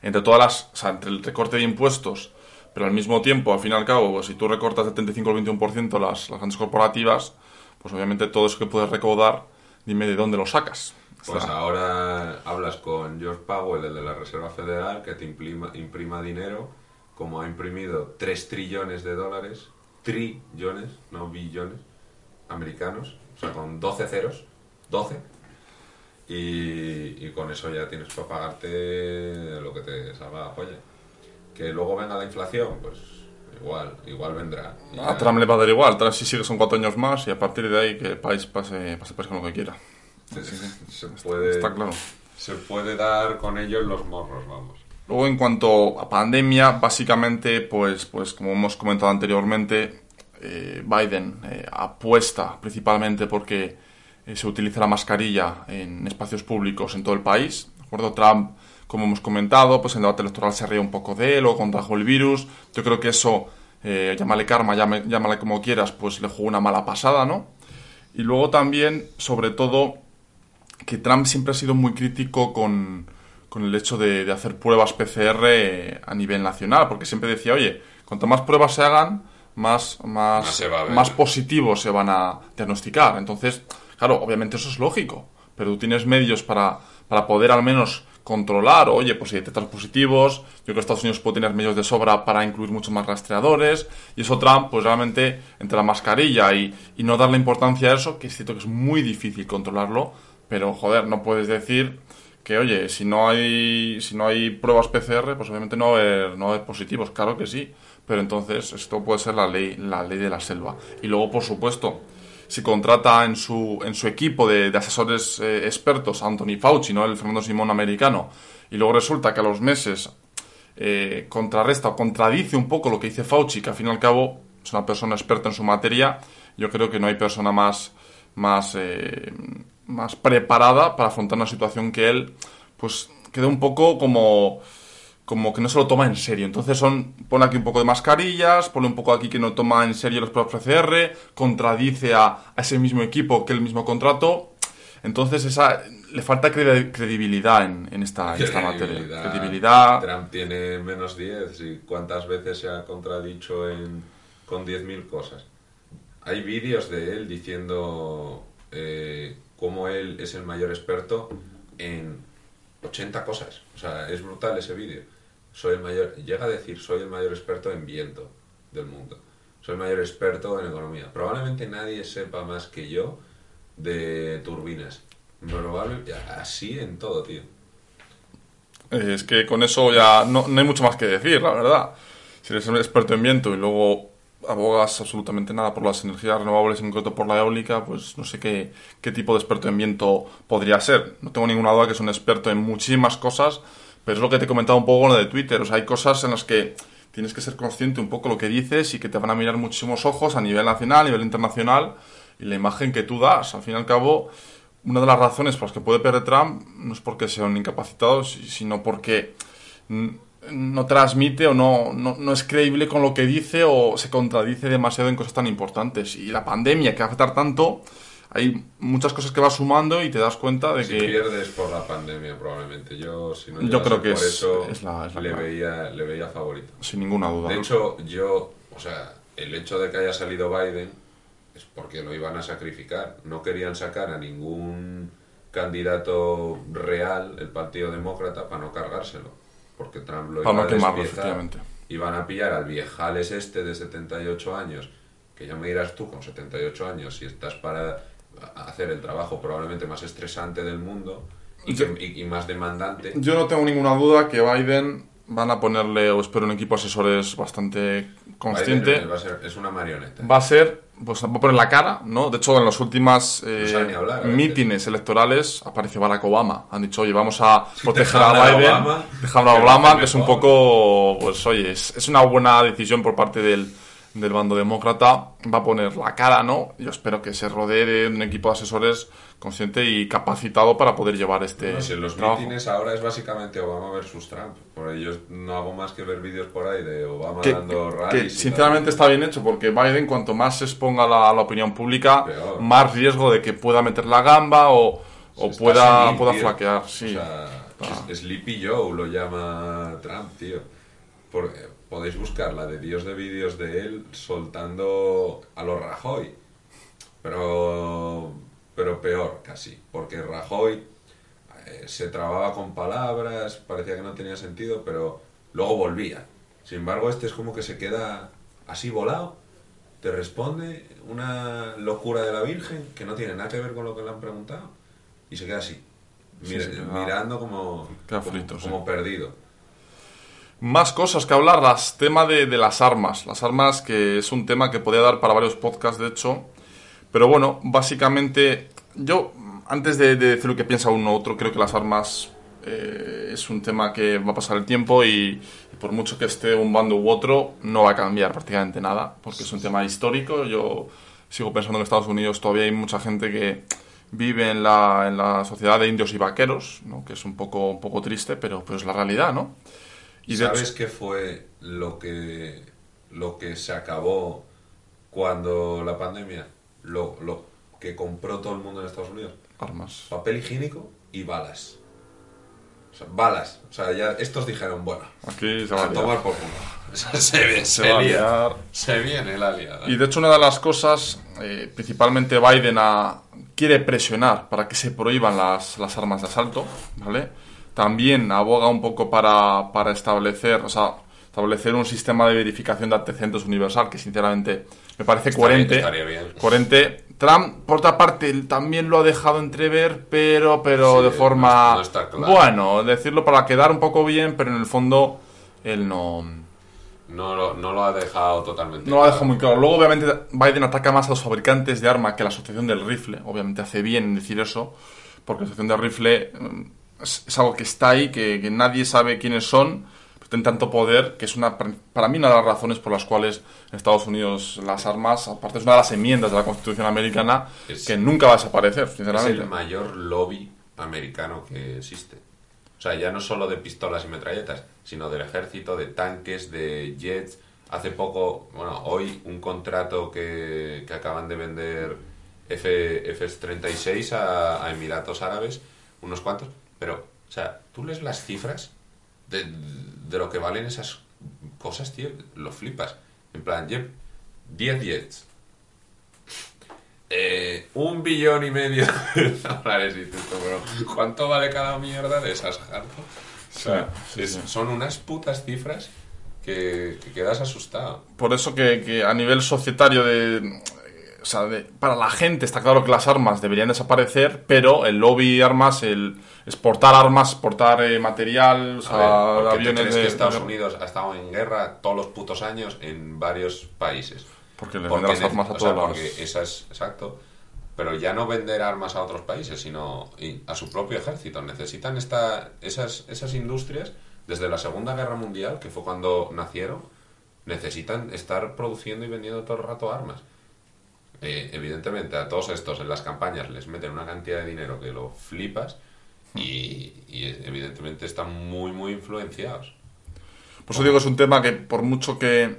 Entre todas las, o sea, entre el recorte de impuestos, pero al mismo tiempo, al fin y al cabo, pues, si tú recortas del 35 al 21% las, las grandes corporativas, pues obviamente todo eso que puedes recaudar, dime de dónde lo sacas. O Pues sea, ahora hablas con George Powell, el de la Reserva Federal, que te imprima, imprima dinero, como ha imprimido 3 trillones de dólares, trillones, no billones, americanos, o sea, con 12 ceros, 12, y, y con eso ya tienes para pagarte lo que te salga la polla. Que luego venga la inflación, pues igual, igual vendrá. A ya- Trump le va a dar igual, Trump si sigue son cuatro años más y a partir de ahí que el país pase, pase con lo que quiera. se, puede, Está claro. se puede dar con ellos los morros, vamos. Luego, en cuanto a pandemia, básicamente, pues, pues como hemos comentado anteriormente, eh, Biden eh, apuesta principalmente porque eh, se utilice la mascarilla en espacios públicos en todo el país. ¿De acuerdo? Trump, como hemos comentado, pues en el debate electoral se ríe un poco de él o contrajo el virus. Yo creo que eso, eh, llámale karma, llámale como quieras, pues le jugó una mala pasada, ¿no? Y luego también, sobre todo, que Trump siempre ha sido muy crítico con, con el hecho de, de hacer pruebas PCR eh, a nivel nacional, porque siempre decía, oye, cuanto más pruebas se hagan, más, más, Más más positivos se van a diagnosticar. Entonces, claro, obviamente eso es lógico, pero tú tienes medios para, para poder al menos controlar, oye, pues si detectas positivos, yo creo que Estados Unidos puede tener medios de sobra para incluir muchos más rastreadores, y eso Trump, pues realmente, entre la mascarilla y, y no darle importancia a eso, que es cierto que es muy difícil controlarlo, pero joder, no puedes decir que, oye, si no hay, si no hay pruebas PCR, pues obviamente no va haber, no va haber positivos, claro que sí, pero entonces esto puede ser la ley, la ley de la selva. Y luego, por supuesto, si contrata en su, en su equipo de, de asesores eh, expertos a Anthony Fauci, ¿no? el Fernando Simón americano, y luego resulta que a los meses eh, contrarresta o contradice un poco lo que dice Fauci, que al fin y al cabo es una persona experta en su materia, yo creo que no hay persona más, más, eh, más preparada para afrontar una situación que él, pues queda un poco como como que no se lo toma en serio. Entonces son, pone aquí un poco de mascarillas, pone un poco aquí que no toma en serio los pruebas PCR, contradice a, a ese mismo equipo que el mismo contrato. Entonces esa, le falta credi- credibilidad en, en esta, en esta materia. Credibilidad. Trump tiene menos 10 y cuántas veces se ha contradicho en, con 10.000 cosas. Hay vídeos de él diciendo eh, cómo él es el mayor experto en 80 cosas. O sea, es brutal ese vídeo. Soy el mayor, llega a decir, soy el mayor experto en viento del mundo. Soy el mayor experto en economía. Probablemente nadie sepa más que yo de turbinas. Probable, así en todo, tío. Eh, Es que con eso ya no, no hay mucho más que decir, la verdad. Si eres un experto en viento y luego abogas absolutamente nada por las energías renovables, en concreto por la eólica, pues no sé qué, qué tipo de experto en viento podría ser. No tengo ninguna duda que es un experto en muchísimas cosas, pero es lo que te he comentado un poco con lo de Twitter. O sea, hay cosas en las que tienes que ser consciente un poco lo que dices y que te van a mirar muchísimos ojos a nivel nacional, a nivel internacional, y la imagen que tú das. Al fin y al cabo, una de las razones por las que puede perder Trump no es porque sea un incapacitado, si- sino porque no transmite o no, no, no es creíble con lo que dice o se contradice demasiado en cosas tan importantes. Y la pandemia que va a afectar tanto, hay muchas cosas que va sumando y te das cuenta de Si que... pierdes por la pandemia, probablemente. Yo, si no Yo creo que por es- eso, es la- es la le, clave. veía, le veía favorito. Sin ninguna duda. De ¿no? hecho, yo, o sea, el hecho de que haya salido Biden es porque lo iban a sacrificar. No querían sacar a ningún candidato real, el Partido Demócrata, para no cargárselo. Porque Trump lo Para iba no a quemarlo, efectivamente. Iban a pillar al viejales este de 78 años, que ya me dirás tú con 78 años, si estás para hacer el trabajo probablemente más estresante del mundo y, Yo- que- y- y más demandante. Yo no tengo ninguna duda que Biden van a ponerle, o espero, un equipo de asesores bastante consciente. Biden va a ser- es una marioneta. va a ser, pues va a poner la cara, ¿no? De hecho, en los últimos No hablar, veces. mítines electorales aparece Barack Obama. Han dicho, oye, vamos a proteger a Biden, dejarlo a Obama, que es un poco, pues oye, es, es una buena decisión por parte del, del bando demócrata va a poner la cara, ¿no? Yo espero que se rodee de un equipo de asesores consciente y capacitado para poder llevar este No sé, los trabajo. mítines ahora es básicamente Obama versus Trump. Por ello no hago más que ver vídeos por ahí de Obama que, dando que rallies. y sinceramente está bien hecho porque Biden cuanto más se exponga a la, opinión pública Peor. más riesgo de que pueda meter la gamba o, pueda, pueda tío. flaquear sí O sea, es- Sleepy Joe lo llama Trump, tío. Por- eh, podéis buscar la de Dios de vídeos de él soltando a los Rajoy. Pero, pero peor casi. Porque Rajoy eh, se trababa con palabras, parecía que no tenía sentido, pero luego volvía. Sin embargo, este es como que se queda así volado, te responde una locura de la Virgen que no tiene nada que ver con lo que le han preguntado y se queda así, Sí, mirando como, sí. como perdido. Más cosas que hablar, las tema de, de las armas. Las armas que es un tema que podría dar para varios podcasts, de hecho. Pero bueno, básicamente, yo, antes de, de decir lo que piensa uno u otro, creo que las armas eh, es un tema que va a pasar el tiempo y, por mucho que esté un bando u otro, no va a cambiar prácticamente nada, porque es un tema histórico. Yo sigo pensando que en Estados Unidos todavía hay mucha gente que vive en la, en la sociedad de indios y vaqueros, ¿no? que es un poco, un poco triste, pero pues es la realidad, ¿no? Y ¿Sabes qué fue lo que, lo que se acabó cuando la pandemia? Lo, lo que compró todo el mundo en Estados Unidos. armas. Papel higiénico y balas. O sea, balas. O sea, ya estos dijeron, bueno, Aquí se va a tomar por culo. se, ve- Se se va a lía. liar. Se viene la liada. Y de hecho una de las cosas, eh, principalmente Biden quiere presionar para que se prohíban las, las armas de asalto, ¿vale? También aboga un poco para, para establecer, o sea, establecer un sistema de verificación de antecedentes universal que sinceramente me parece Estaría- coherente. estaría bien. Coherente. Trump, por otra parte, también lo ha dejado entrever, pero, pero Sí, de forma... no- no está claro. Bueno, decirlo para quedar un poco bien, pero en el fondo él no... No, lo, no lo ha dejado totalmente. No lo ha dejado muy claro. Luego, obviamente, Biden ataca más a los fabricantes de armas que a la Asociación del Rifle. Obviamente hace bien en decir eso, porque la Asociación del Rifle mm, es, es algo que está ahí, que, que nadie sabe quiénes son, pero tienen tanto poder, que es una para mí una de las razones por las cuales en Estados Unidos las armas, aparte es una de las enmiendas de la Constitución americana, Es- que nunca va a desaparecer, Es sinceramente. el mayor lobby americano que existe. O sea, ya no solo de pistolas y metralletas, sino del ejército, de tanques, de jets. Hace poco, bueno, hoy un contrato que, que acaban de vender F, F-36 a, a Emiratos Árabes, unos cuantos. Pero, o sea, tú lees las cifras de, de lo que valen esas cosas, tío, lo flipas. En plan, jet, 10 jets, eh, un billón y medio de dólares. Y tú, pero ¿cuánto vale cada mierda de esas, Jarto? O sea, Sí, sí, es- sí. son unas putas cifras que, que quedas asustado. Por eso que, que a nivel societario de... O sea, de- para la gente está claro que las armas deberían desaparecer, pero el lobby armas, el exportar armas, exportar eh, material, o sea, ver, ¿por qué te aviones de... que Estados Unidos ha estado en guerra todos los putos años en varios países? Porque Porque venden las armas a sea, todos lados. porque esa es exacto. Pero ya no vender armas a otros países, sino a su propio ejército. Necesitan esta, esas, esas industrias, desde la Segunda Guerra Mundial, que fue cuando nacieron, necesitan estar produciendo y vendiendo todo el rato armas. Eh, evidentemente, a todos estos en las campañas les meten una cantidad de dinero que lo flipas y, evidentemente están muy, muy influenciados. Por eso digo, es un tema que por mucho que,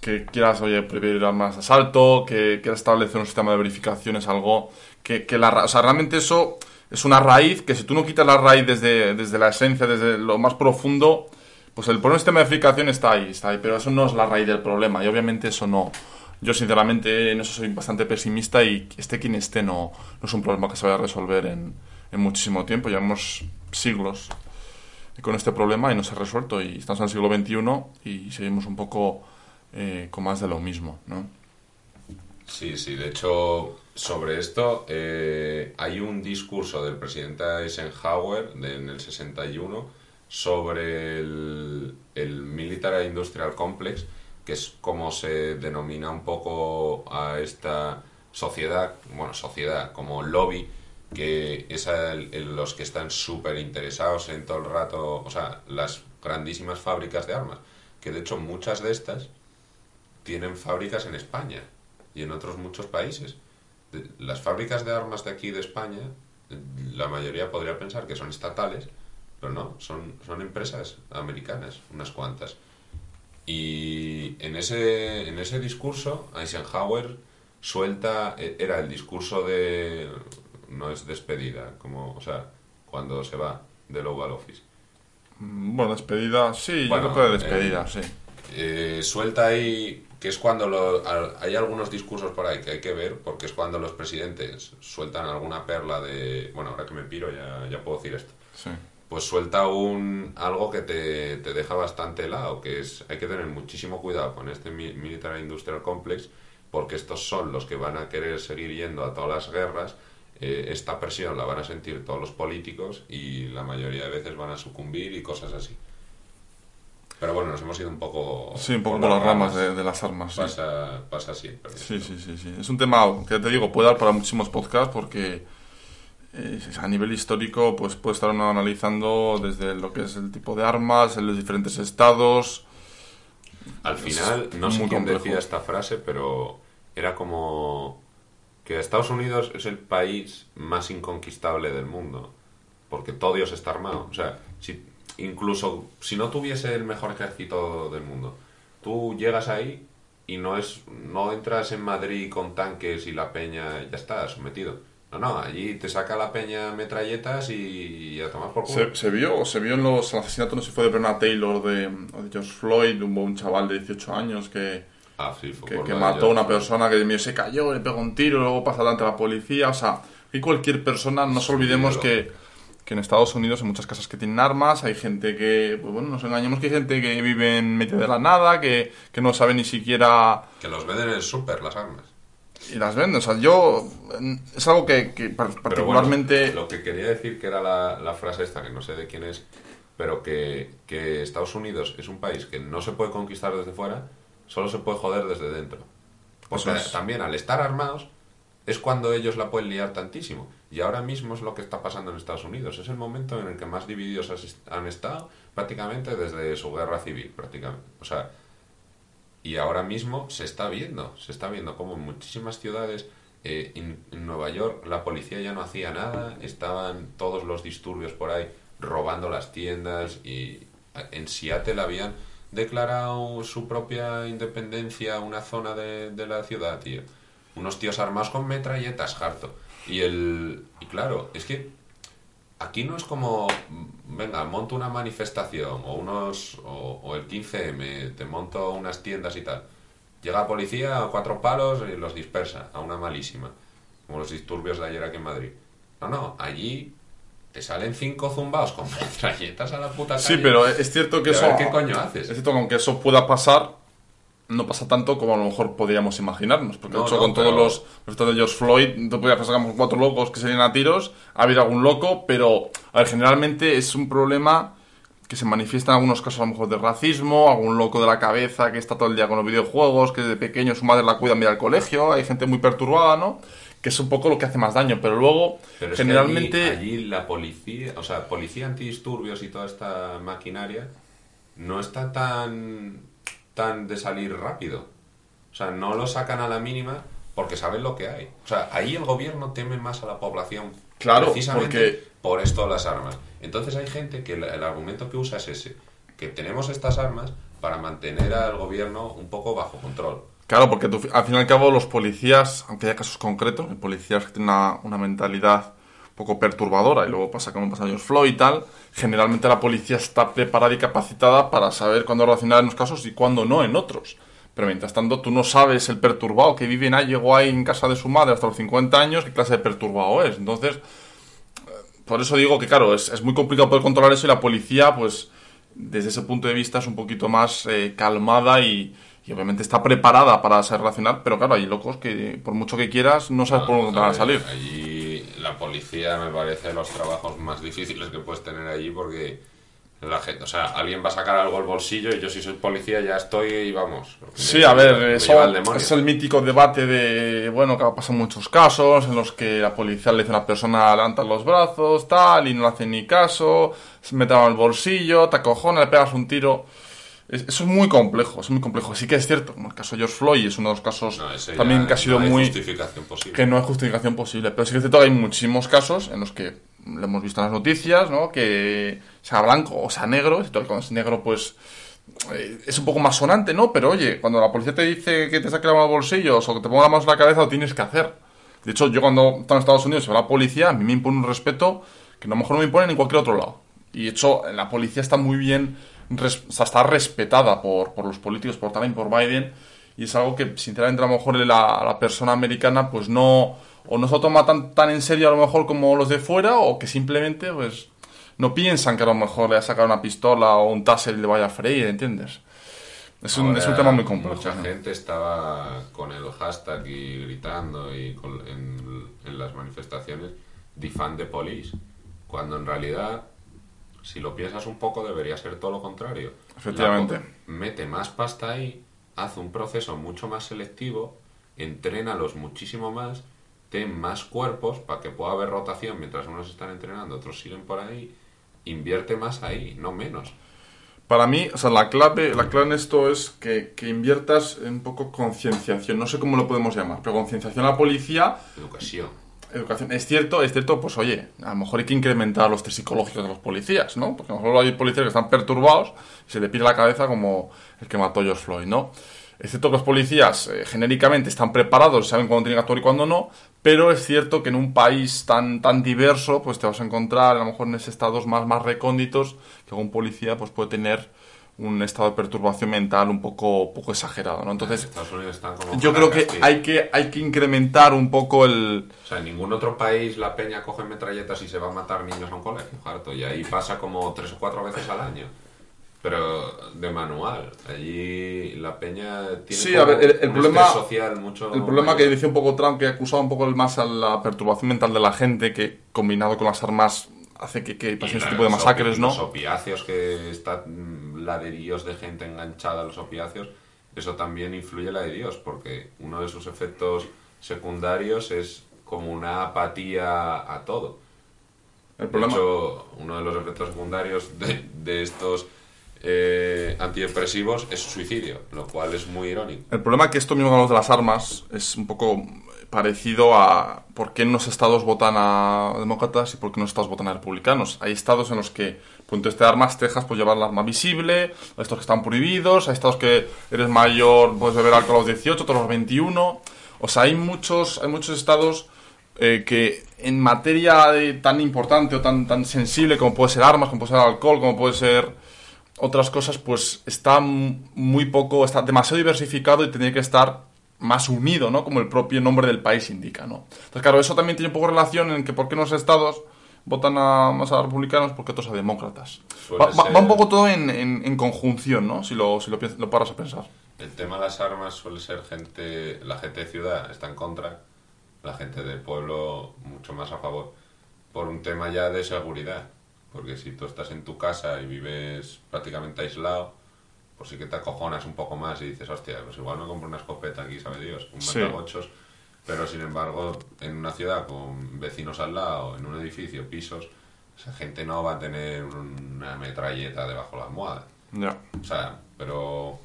quieras, oye, prohibir de asalto, que quieras establecer un sistema de verificación, es algo que, que la, o sea, realmente eso es una raíz que si tú no quitas la raíz desde, desde la esencia, desde lo más profundo, pues el problema del sistema de verificación está ahí, está ahí, pero eso no es la raíz del problema y obviamente eso no. Yo sinceramente en eso soy bastante pesimista y esté quien esté no, es un problema que se vaya a resolver en, en muchísimo tiempo. Llevamos siglos con este problema y no se ha resuelto y estamos en el siglo XXI y seguimos un poco eh, con más de lo mismo, ¿no? Sí, sí, de hecho, sobre esto eh, hay un discurso del presidente Eisenhower de- en el 61 sobre el, el Military Industrial Complex, que es como se denomina un poco a esta sociedad, bueno, sociedad, como lobby, que es el- los que están súper interesados en todo el rato, o sea, las grandísimas fábricas de armas, que de hecho muchas de estas tienen fábricas en España y en otros muchos países. Las fábricas de armas de aquí de España, la mayoría podría pensar que son estatales, pero no, son, son empresas americanas, unas cuantas. Y en ese, en ese discurso, Eisenhower suelta, e- era el discurso de, no es despedida, como, o sea, cuando se va del Oval Office. Mm, Bueno, despedida, sí, Bueno, yo creo que de despedida, eh, sí. Eh, suelta ahí, que es cuando lo- hay algunos discursos por ahí que hay que ver, porque es cuando los presidentes sueltan alguna perla de, bueno, ahora que me piro ya, ya puedo decir esto, sí. Pues suelta un algo que te, te deja bastante helado, que es, hay que tener muchísimo cuidado con este mi- Military Industrial Complex, porque estos son los que van a querer seguir yendo a todas las guerras, eh, esta presión la van a sentir todos los políticos y la mayoría de veces van a sucumbir y cosas así. Pero bueno, nos hemos ido un poco... Sí, un poco por las ramas de, de las armas. sí. Pasa, pasa siempre. Sí, sí, sí, sí. Es un tema que te digo, puede dar para muchísimos podcasts porque a nivel histórico pues puede estar analizando desde lo que es el tipo de armas en los diferentes estados. Al final, no sé quién complejo. decía esta frase, pero era como que Estados Unidos es el país más inconquistable del mundo, porque todo Dios está armado. O sea, si, incluso si no tuviese el mejor ejército del mundo, tú llegas ahí y no es no entras en Madrid con tanques y la peña ya está sometido. No, no, allí te saca la peña metralletas y, a tomar por culo. Se, se vio, se vio en los asesinatos, no sé si fue de Breonna Taylor de, o de George Floyd, hubo un chaval de 18 años que, Ah, sí, que, mató a una persona que se cayó, le pegó un tiro, luego pasa delante de la policía. O sea, que cualquier persona, no nos olvidemos que, que en Estados Unidos hay muchas casas que tienen armas, hay gente que, pues bueno, nos engañemos que hay gente que vive en medio de la nada, que, que no sabe ni siquiera Que los venden en el súper, las armas. Y las vende. O sea, yo, mm, es algo que, que particularmente... bueno, lo que quería decir que era la, la frase esta, que no sé de quién es, pero que, que Estados Unidos es un país que no se puede conquistar desde fuera, solo se puede joder desde dentro. Porque es. también al estar armados es cuando ellos la pueden liar tantísimo. Y ahora mismo es lo que está pasando en Estados Unidos. Es el momento en el que más divididos han estado prácticamente desde su guerra civil, prácticamente. O sea, y ahora mismo se está viendo, se está viendo como en muchísimas ciudades, eh, en, Nueva York la policía ya no hacía nada, estaban todos los disturbios por ahí robando las tiendas y en Seattle habían declarado su propia independencia una zona de, de la ciudad, tío. Unos tíos armados con metralletas, harto. Y el y claro, es que aquí no es como, venga, monto una manifestación o unos o, o el 15M, te monto unas tiendas y tal. Llega la policía a cuatro palos y los dispersa a una malísima, como los disturbios de ayer aquí en Madrid. No, no, allí te salen cinco zumbaos con metralletas a la puta Sí, calle. pero es cierto que eso... qué coño haces. Es cierto que aunque eso pueda pasar, no pasa tanto como a lo mejor podríamos imaginarnos. Porque No, de hecho no, con todos los, los de George Floyd, tú podías pensar que cuatro locos que se a tiros, ha habido algún loco, pero a ver, generalmente es un problema que se manifiesta en algunos casos a lo mejor de racismo, algún loco de la cabeza que está todo el día con los videojuegos, que desde pequeño su madre la cuida en ir al colegio, hay gente muy perturbada, ¿no? Que es un poco lo que hace más daño, pero luego Pero es que generalmente... allí, allí la policía, o sea, policía antidisturbios y toda esta maquinaria no está tan, tan de salir rápido. O sea, no lo sacan a la mínima porque saben lo que hay. O sea, ahí el gobierno teme más a la población. Claro, precisamente porque- por esto de las armas. Entonces hay gente que el, el argumento que usa es ese, que tenemos estas armas para mantener al gobierno un poco bajo control. Claro, porque tú- al fin y al cabo los policías, aunque haya casos concretos, policías que tienen una, una mentalidad poco perturbadora y luego pasa como pasa a George Floyd y tal, generalmente la policía está preparada y capacitada para saber cuándo reaccionar en unos casos y cuándo no en otros. Pero mientras tanto tú no sabes el perturbado que vive en ahí, llegó ahí en casa de su madre hasta los 50 años, qué clase de perturbado es. Entonces, eh, por eso digo que claro, es, es muy complicado poder controlar eso y la policía, pues, desde ese punto de vista es un poquito más eh, calmada y, y obviamente está preparada para ser racional, pero claro, hay locos que por mucho que quieras no sabes por dónde van a salir. Allí la policía me parece los trabajos más difíciles que puedes tener allí porque la gente, o sea, alguien va a sacar algo al bolsillo y yo si soy policía ya estoy y vamos. Sí, Me- a ver, eso el es el mítico debate de, bueno, que pasa en muchos casos, en los que la policía le dice a una persona, levanta los brazos, tal, y no le hace ni caso, se mete el bolsillo, te acojona, le pegas un tiro. Es- eso es muy complejo, es muy complejo. Sí que es cierto, como el caso de George Floyd es uno de los casos No, también que ha sido no muy... que no hay justificación posible. Pero sí que es cierto que hay muchísimos casos en los que lo hemos visto en las noticias, ¿no? Que sea blanco o sea negro, es cierto cuando es negro, pues eh, es un poco más sonante, ¿no? Pero oye, cuando la policía te dice que te saque la mano de los bolsillos o que te ponga la mano en la cabeza, lo tienes que hacer. De hecho, yo cuando estaba en Estados Unidos y va la policía, a mí me impone un respeto que a lo mejor no me imponen en cualquier otro lado. Y de hecho, la policía está muy bien, res- o sea, está respetada por, por los políticos, por también por Biden. Y es algo que, sinceramente, a lo mejor la, la persona americana, pues no, o no se lo toma tan, tan en serio a lo mejor como los de fuera, o que simplemente, pues, no piensan que a lo mejor le va a sacar una pistola o un taser y le vaya a freír, ¿entiendes? Es un, Ahora, es un tema muy complejo. Mucha ¿no? gente estaba con el hashtag y gritando y con- en, en las manifestaciones defund the police, cuando en realidad, si lo piensas un poco, debería ser todo lo contrario. Efectivamente. Mete más pasta ahí, hace un proceso mucho más selectivo, entrénalos muchísimo más, ten más cuerpos para que pueda haber rotación mientras unos están entrenando, otros siguen por ahí, invierte más ahí, no menos. Para mí, o sea, la clave, la clave en esto es que, que inviertas en un poco concienciación, no sé cómo lo podemos llamar, pero concienciación a la policía, Educación. Educación. Es cierto, es cierto, pues oye, a lo mejor hay que incrementar los test psicológicos de los policías, ¿no? Porque a lo mejor hay policías que están perturbados y se le pide la cabeza como el que mató a George Floyd, ¿no? Es cierto que los policías eh, genéricamente están preparados, saben cuándo tienen que actuar y cuándo no, pero es cierto que en un país tan, tan diverso, pues te vas a encontrar a lo mejor en esos estados más, más recónditos que un policía pues puede tener un estado de perturbación mental un poco, poco exagerado, ¿no? Entonces, están como yo creo que hay que, hay que incrementar un poco el... O sea, en ningún otro país la peña coge metralletas y se va a matar niños a un colegio, harto. Y ahí pasa como tres o cuatro veces al año. Pero de manual. Allí la peña tiene Sí, a ver, el- el un problema- social mucho El problema mayor. que decía un poco Trump, que acusaba un poco más a la perturbación mental de la gente, que combinado con las armas hace que, que pasen este tipo de masacres, ¿no? Los opiáceos, que están mm, la de gente enganchada a los opiáceos, eso también influye la de Dios, porque uno de sus efectos secundarios es como una apatía a todo. El De problema, hecho, uno de los efectos secundarios de, de estos eh, antidepresivos es suicidio, lo cual es muy irónico. el problema que esto mismo que hablamos de las armas es un poco parecido a por qué en unos estados votan a demócratas y por qué en unos estados votan a republicanos. Hay estados en los que, punto este de armas, Texas, pues llevar el arma visible, hay estados que están prohibidos, hay estados que eres mayor, puedes beber alcohol a los 18, otros a los 21. O sea, hay muchos, hay muchos estados eh, que en materia de- tan importante o tan, tan sensible como puede ser armas, como puede ser alcohol, como puede ser otras cosas, pues está muy poco, está demasiado diversificado y tendría que estar más unido, ¿no? Como el propio nombre del país indica, ¿no? Entonces, claro, eso también tiene un poco relación en que por qué unos estados votan a, más a republicanos, porque otros a demócratas. Va, va- ser- va un poco todo en, en- en conjunción, ¿no? Si lo, si lo, paras a pensar. El tema de las armas suele ser gente, la gente de ciudad está en contra, la gente de pueblo mucho más a favor, por un tema ya de seguridad. Porque si tú estás en tu casa y vives prácticamente aislado, pues sí que te acojonas un poco más y dices, hostia, pues igual me compro una escopeta aquí, sabe Dios, un Sí. matagochos. Pero sin embargo, en una ciudad con vecinos al lado, en un edificio, pisos, esa gente no va a tener una metralleta debajo de la almohada. Ya. O sea, pero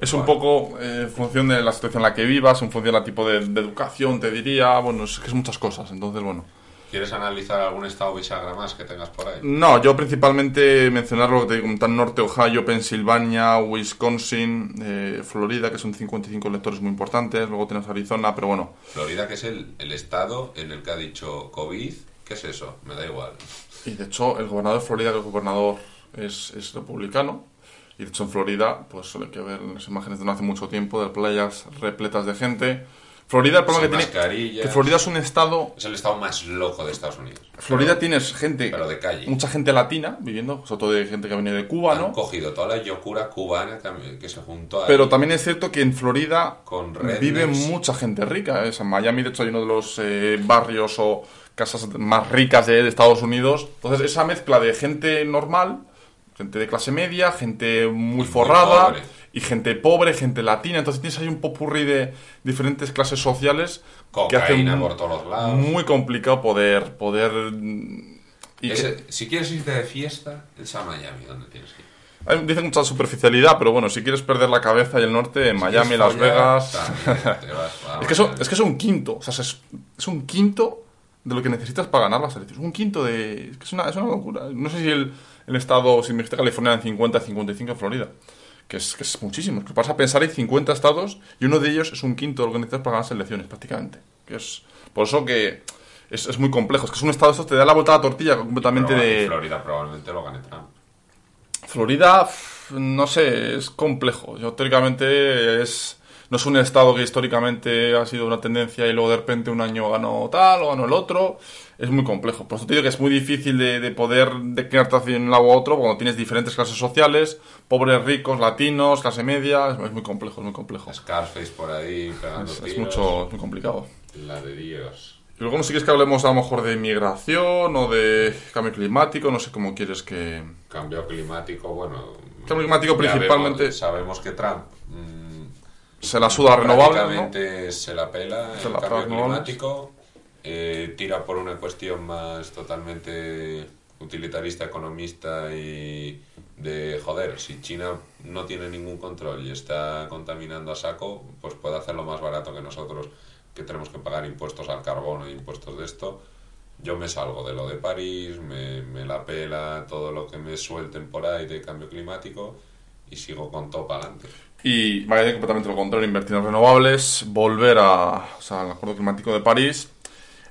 Es un poco eh, en función de la situación en la que vivas, en función del tipo de, de educación, te diría. Bueno, es que es muchas cosas. Entonces, bueno. ¿Quieres analizar algún estado bisagra más que tengas por ahí? No, yo principalmente mencionar lo que te digo, tan norte, Ohio, Pensilvania, Wisconsin, eh, Florida, que son 55 electores muy importantes, luego tienes Arizona, pero bueno, Florida, que es el, el estado en el que ha dicho COVID, ¿qué es eso? Me da igual. y de hecho el gobernador de Florida, que el gobernador es, es republicano, y de hecho en Florida, pues suele que ver las imágenes de no hace mucho tiempo, de playas repletas de gente. Florida, el problema Sin que tiene, que Florida es un estado, Es el estado más loco de Estados Unidos. Florida Pero- tienes gente, Pero de calle. mucha gente latina viviendo, sobre todo de gente que ha venido de Cuba, Han ¿no? cogido toda la yokura cubana que, que se juntó ahí. Pero también es cierto que en Florida Con vive mucha gente rica. ¿eh? En Miami, de hecho, hay uno de los eh, barrios o casas más ricas de, de Estados Unidos. Entonces, esa mezcla de gente normal, gente de clase media, gente muy muy forrada. Y gente pobre, gente latina. Entonces, tienes ahí un popurrí de diferentes clases sociales que hacen por todos lados. muy complicado poder... poder mm, que- si quieres irte de fiesta, es a Miami donde tienes que ir. Hay- dicen mucha superficialidad, pero bueno, si quieres perder la cabeza y el norte, en Miami, ¿Quieres Las follar? Vegas. También Es que, Miami. es que es un quinto, o sea, es, es un quinto de lo que necesitas para ganar las elecciones. Un quinto de... Es que es una, es una locura. No sé si el, el estado, si me dijiste California en 50, 55 en Florida. Que es, que es muchísimo. Que vas a pensar, hay 50 estados y uno de ellos es un quinto necesitas para ganar las elecciones, prácticamente. Que es, por eso que es, es muy complejo. Es que es un estado, esto te da la vuelta a la tortilla completamente Pero de... Florida probablemente lo gane Trump. Florida, no sé, es complejo. Yo, teóricamente, es, no es un estado que históricamente ha sido una tendencia y luego de repente un año ganó tal o ganó el otro. Es muy complejo. Por eso te digo que es muy difícil de, de poder declinarte hacia un lado u otro cuando tienes diferentes clases sociales, pobres, ricos, latinos, clase media. Es, muy complejo, es muy complejo. Scarface por ahí Es, es mucho, es muy complicado. La de Dios. Y luego no sé si quieres que hablemos a lo mejor de inmigración o de cambio climático, no sé cómo quieres que... Cambio climático, bueno. Cambio climático principalmente- vemos- sabemos que Trump. Se la suda renovable, ¿no? se la pela Se el la cambio renovables. climático. eh, tira por una cuestión más totalmente utilitarista, economista y de joder, si China no tiene ningún control y está contaminando a saco, pues puede hacerlo más barato que nosotros, que tenemos que pagar impuestos al carbono e impuestos de esto. Yo me salgo de lo de París, me, me la pela todo lo que me suelten por ahí de cambio climático y sigo con todo para adelante. Y vaya a decir completamente lo contrario, invertir en renovables, volver a, o sea, al Acuerdo Climático de París.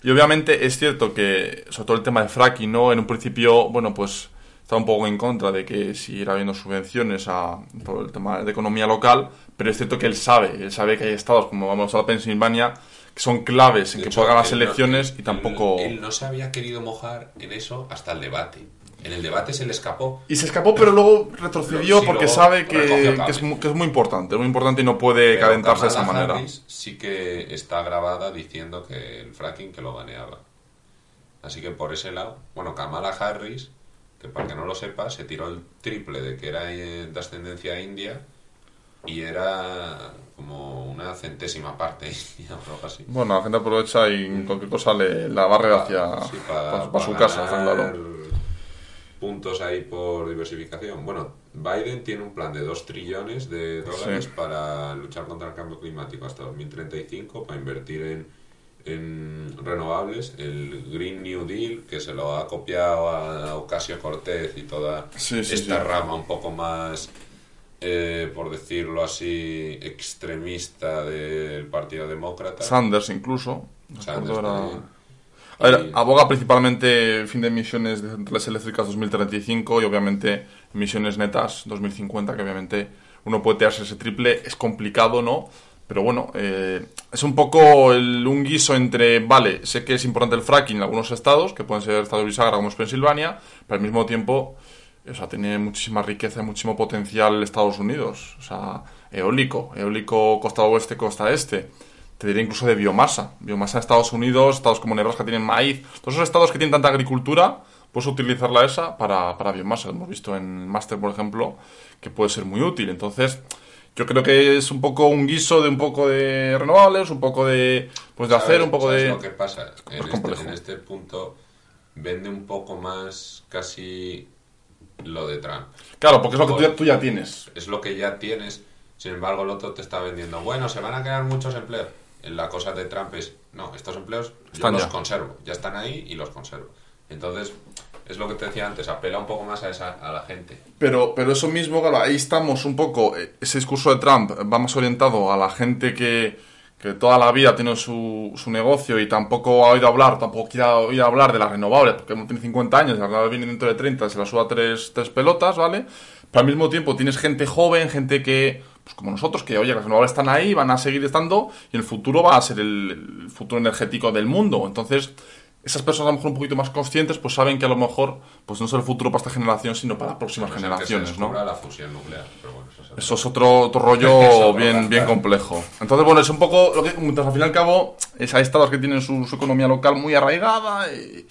Y obviamente es cierto que, sobre todo el tema de fracking, ¿no? En un principio, bueno, pues estaba un poco en contra de que siguiera habiendo subvenciones a todo el tema de economía local, pero es cierto que él sabe, él sabe que hay estados como vamos a la Pensilvania que son claves en De que hecho, puedan las no- elecciones y él- tampoco... Él, no se había querido mojar en eso hasta el debate. En el debate se le escapó. Y se escapó, pero luego retrocedió Sí, porque luego sabe que, es, cable. mu- que es muy importante, es muy importante y no puede Pero calentarse de esa manera. Harris sí que está grabada diciendo que el fracking que lo baneaba. Así que por ese lado, bueno, Kamala Harris, que para que no lo sepa, se tiró el triple de que era de ascendencia india y era como una centésima parte algo así. Bueno, la gente aprovecha y cualquier cosa le la barre hacia Sí, para, para, su para ganar claro. Puntos ahí por diversificación. Bueno, Biden tiene un plan de 2 trillones de dólares Sí. para luchar contra el cambio climático hasta 2035, para invertir en, en renovables, el Green New Deal, que se lo ha copiado a Ocasio Cortez y toda Sí, sí, esta rama un poco más, eh, por decirlo así, extremista del Partido Demócrata. Sanders incluso. Sanders. A ver, Y- aboga principalmente fin de emisiones de centrales eléctricas 2035 y obviamente emisiones netas 2050, que obviamente uno puede tirarse ese triple, es complicado, ¿no? Pero bueno, eh, es un poco el, un guiso entre, vale, sé que es importante el fracking en algunos estados, que pueden ser estados bisagra como es Pensilvania, pero al mismo tiempo, o sea, tiene muchísima riqueza y muchísimo potencial Estados Unidos. O sea, eólico, eólico costa oeste, costa este. Te diría incluso de biomasa. Biomasa en Estados Unidos, estados como Nebraska tienen maíz. Todos esos estados que tienen tanta agricultura, puedes utilizarla esa para, para biomasa. Hemos visto en el máster, por ejemplo, que puede ser muy útil. Entonces, yo creo que es un poco un guiso de un poco de renovables, un poco de, pues de ¿Sabes- hacer, un poco sabes de... lo que pasa? En este, en este punto vende un poco más casi lo de Trump. Claro, porque es lo que tú ya, tú ya tienes. Es lo que ya tienes. Sin embargo, el otro te está vendiendo. Bueno, se van a crear muchos empleos. La cosa de Trump es, no, estos empleos yo Están los ya. conservo. Ya están ahí y los conservo. Entonces, es lo que te decía antes, apela un poco más a, esa, a la gente. Pero, pero eso mismo, claro, ahí estamos un poco, eh, ese discurso de Trump va más orientado a la gente que, que toda la vida tiene su, su negocio y tampoco ha oído hablar, tampoco quiere oír hablar de las renovables, porque uno tiene 50 años, ahora viene dentro de 30, se la suda tres, tres pelotas, ¿vale? Pero al mismo tiempo tienes gente joven, gente que, pues como nosotros, que oye, las renovables están ahí, van a seguir estando, y el futuro va a ser el, el futuro energético del mundo. Entonces, esas personas a lo mejor un poquito más conscientes, pues saben que a lo mejor, pues no es el futuro para esta generación, sino para las próximas que se generaciones, ¿no? descubra la fusión nuclear. Pero bueno, eso es otro- Eso es otro, otro rollo bien, bien complejo. Entonces, bueno, es un poco lo que, mientras al fin y al cabo, es, hay estados que tienen su, su economía local muy arraigada, y,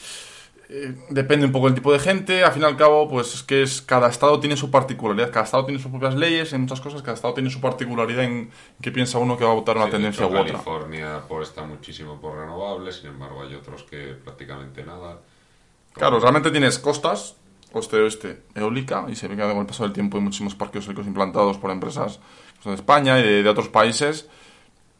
eh, depende un poco del tipo de gente, al fin y al cabo, pues es que es, cada estado tiene su particularidad, cada estado tiene sus propias leyes, en muchas cosas, cada estado tiene su particularidad en qué piensa uno que va a votar una Sí, tendencia u otra. California apuesta muchísimo por renovables, sin embargo hay otros que prácticamente nada. Claro, realmente tienes costas, oeste-oeste eólica y se ve que con el paso del tiempo hay muchísimos parques eólicos implantados por empresas de España y de, de otros países.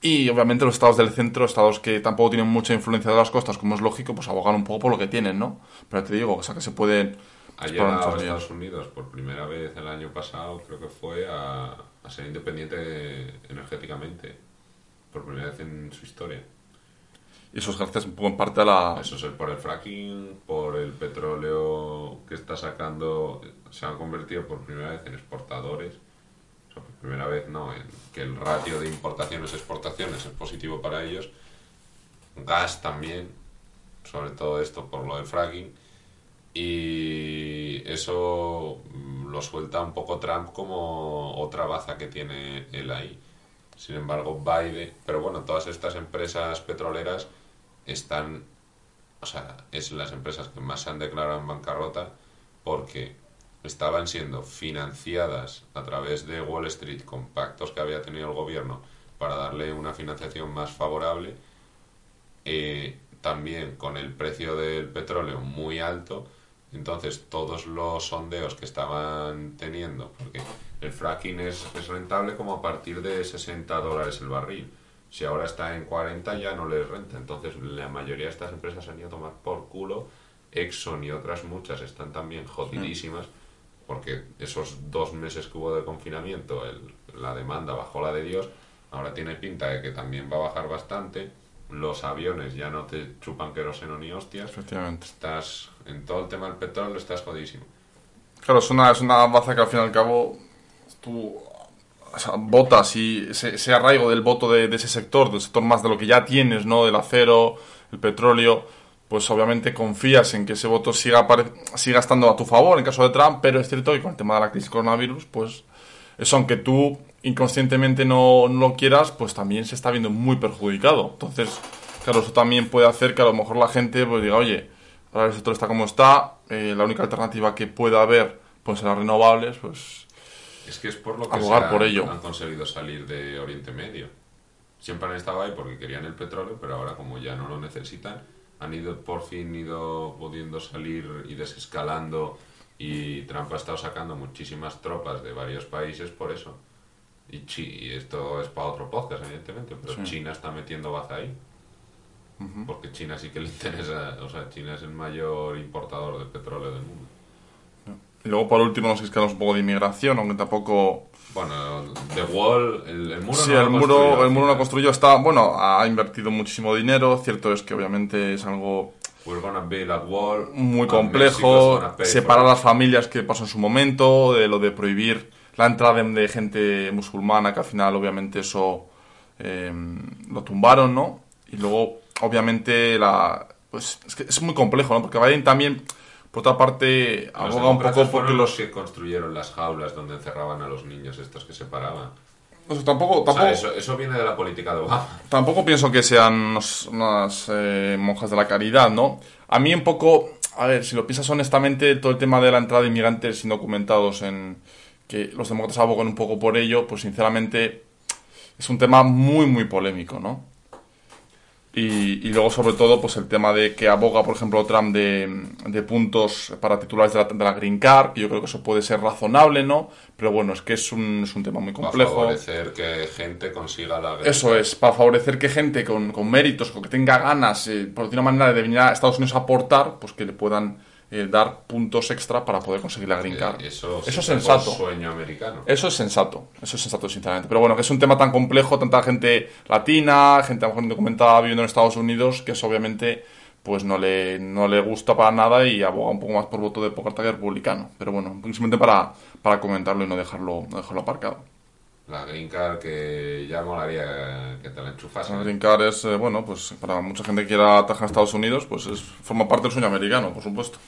Y obviamente los estados del centro, estados que tampoco tienen mucha influencia de las costas, como es lógico, pues abogan un poco por lo que tienen, ¿no? Pero te digo, o sea, que se pueden... Ha llegado a. Estados Unidos por primera vez el año pasado, creo que fue, a, a ser independiente energéticamente. Por primera vez en su historia. Y eso es gracias un poco en parte a la... Eso es el- por el fracking, por el petróleo que está sacando. Se han convertido por primera vez en exportadores. Primera vez no, en que el ratio de importaciones-exportaciones es positivo para ellos. Gas también, sobre todo esto por lo del fracking. Y eso mm, lo suelta un poco Trump como otra baza que tiene él ahí. Sin embargo, Biden, pero bueno, todas estas empresas petroleras están, o sea, es las empresas que más se han declarado en bancarrota porque estaban siendo financiadas a través de Wall Street con pactos que había tenido el gobierno para darle una financiación más favorable, eh, también con el precio del petróleo muy alto, entonces todos los sondeos que estaban teniendo, porque el fracking es, es rentable como a partir de 60 dólares el barril. Si ahora está en 40 ya no les renta. Entonces la mayoría de estas empresas han ido a tomar por culo. Exxon y otras muchas están también jodidísimas porque esos dos meses que hubo de confinamiento el- la demanda bajó la de Dios. Ahora tiene pinta de que también va a bajar bastante. Los aviones ya no te chupan queroseno ni hostias. Efectivamente. Estás en todo el tema del petróleo, estás jodidísimo. Claro, es una, es una baza que al fin y al cabo tú o sea, votas y ese, ese arraigo del voto de, de ese sector, del sector más de lo que ya tienes, ¿no? Del acero, el petróleo, pues obviamente confías en que ese voto siga, siga estando a tu favor en caso de Trump, pero es cierto que con el tema de la crisis coronavirus, pues eso aunque tú inconscientemente no, no lo quieras, pues también se está viendo muy perjudicado. Entonces, claro, eso también puede hacer que a lo mejor la gente pues diga, oye, ahora el sector está como está, eh, la única alternativa que pueda haber pues serán renovables, pues Es que es por lo que Abogar se han, por ello. han conseguido salir de Oriente Medio. Siempre han estado ahí porque querían el petróleo, pero ahora como ya no lo necesitan, han ido por fin ido pudiendo salir y desescalando y Trump ha estado sacando muchísimas tropas de varios países por eso. Y, Chi- y esto es para otro podcast, evidentemente, pero China está metiendo baza ahí. Porque China sí que le interesa, o sea, China es el mayor importador de petróleo del mundo. Y luego por último nos quedamos un poco de inmigración, aunque tampoco Bueno, The Wall, el, el muro Sí, no el muro, el muro final. construyó, está, bueno, ha invertido muchísimo dinero, cierto es que obviamente es algo We're gonna build a wall. muy complejo, separar las familias que pasó en su momento, de lo de prohibir la entrada de, de gente musulmana, que al final obviamente eso eh, lo tumbaron, ¿no? Y luego, obviamente, la pues es que es muy complejo, ¿no? Porque Biden también, por otra parte, aboga un poco porque los... que construyeron las jaulas donde encerraban a los niños estos que separaban. Tampoco, O sea, tampoco, eso, eso viene de la política de Obama. Tampoco pienso que sean unos- unas eh, monjas de la caridad, ¿no? A mí un poco, a ver, si lo piensas honestamente, todo el tema de la entrada de inmigrantes indocumentados en que los demócratas abogan un poco por ello, pues sinceramente es un tema muy, muy polémico, ¿no? Y, y luego, sobre todo, pues el tema de que aboga, por ejemplo, Trump de, de puntos para titulares de la, de la Green Card, que yo creo que eso puede ser razonable, ¿no? Pero bueno, es que es un, es un tema muy Para complejo. favorecer que gente consiga la Eso es, para favorecer que gente con, con méritos o que tenga ganas, eh, por decir una manera, de venir a Estados Unidos a aportar, pues que le puedan eh, dar puntos extra para poder conseguir la green card. Eh, Eso, eso es sensato. sueño americano. Eso es sensato, eso es sensato, sinceramente. Pero bueno, que es un tema tan complejo, tanta gente latina, gente a lo mejor indocumentada viviendo en Estados Unidos, que eso obviamente pues no le, no le gusta para nada y aboga un poco más por voto demócrata que republicano. Pero bueno, simplemente para, para comentarlo y no dejarlo, no dejarlo aparcado. La green card que ya molaría que te la enchufasen. La Green Card es, eh, bueno, pues para mucha gente que quiera atajar a Estados Unidos, pues es, forma parte del sueño americano, por supuesto.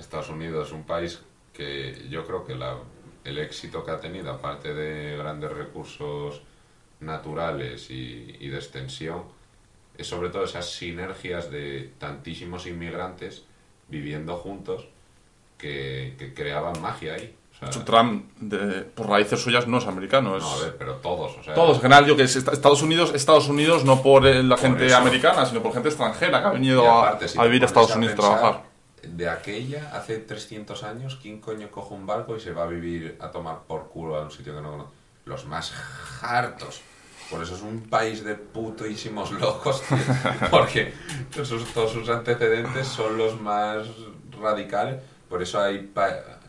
Estados Unidos es un país que yo creo que la- el éxito que ha tenido, aparte de grandes recursos naturales y, y de extensión, es sobre todo esas sinergias de tantísimos inmigrantes viviendo juntos que, que creaban magia ahí. O sea, Trump, de- por raíces suyas, no es americano. Es... no, a ver, pero todos. O sea, Todos, en general, yo que es est- Estados Unidos, Estados Unidos no por eh, la gente eso. americana, sino por gente extranjera que ha venido a, si vivir a Estados Unidos a trabajar. De aquella, hace 300 años, ¿quién coño coge un barco y se va a vivir a tomar por culo a un sitio que no conoce? Los más hartos. Por eso es un país de putísimos locos, porque todos sus antecedentes son los más radicales. Por eso hay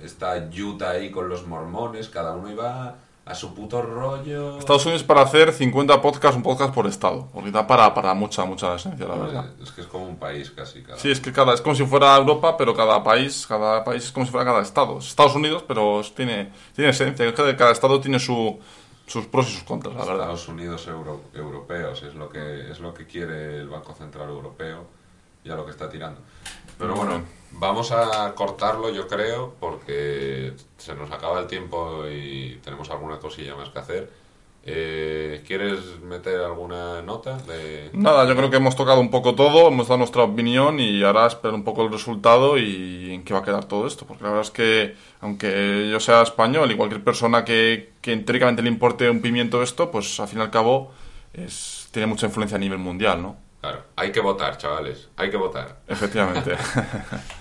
está Utah ahí con los mormones, cada uno iba a su puto rollo. Estados Unidos para hacer 50 podcasts, un podcast por estado. Porque da para, para mucha, mucha esencia, la verdad. Es que es como un país casi. Cada Sí, es que cada, es como si fuera Europa, pero cada país, cada país es como si fuera cada estado. Es Estados Unidos, pero tiene, tiene esencia. Cada estado tiene su, sus pros y sus contras, la verdad. Estados Unidos euro- europeos es lo que es lo que quiere el Banco Central Europeo y a lo que está tirando. Pero bueno, vamos a cortarlo yo creo porque se nos acaba el tiempo y tenemos alguna cosilla más que hacer. Eh, ¿Quieres meter alguna nota de Nada, yo creo que hemos tocado un poco todo, hemos dado nuestra opinión y ahora espero un poco el resultado y en qué va a quedar todo esto. Porque la verdad es que, aunque yo sea español y cualquier persona que, que teóricamente le importe un pimiento esto, pues al fin y al cabo es, tiene mucha influencia a nivel mundial, ¿no? Claro, hay que votar, chavales, hay que votar. Efectivamente.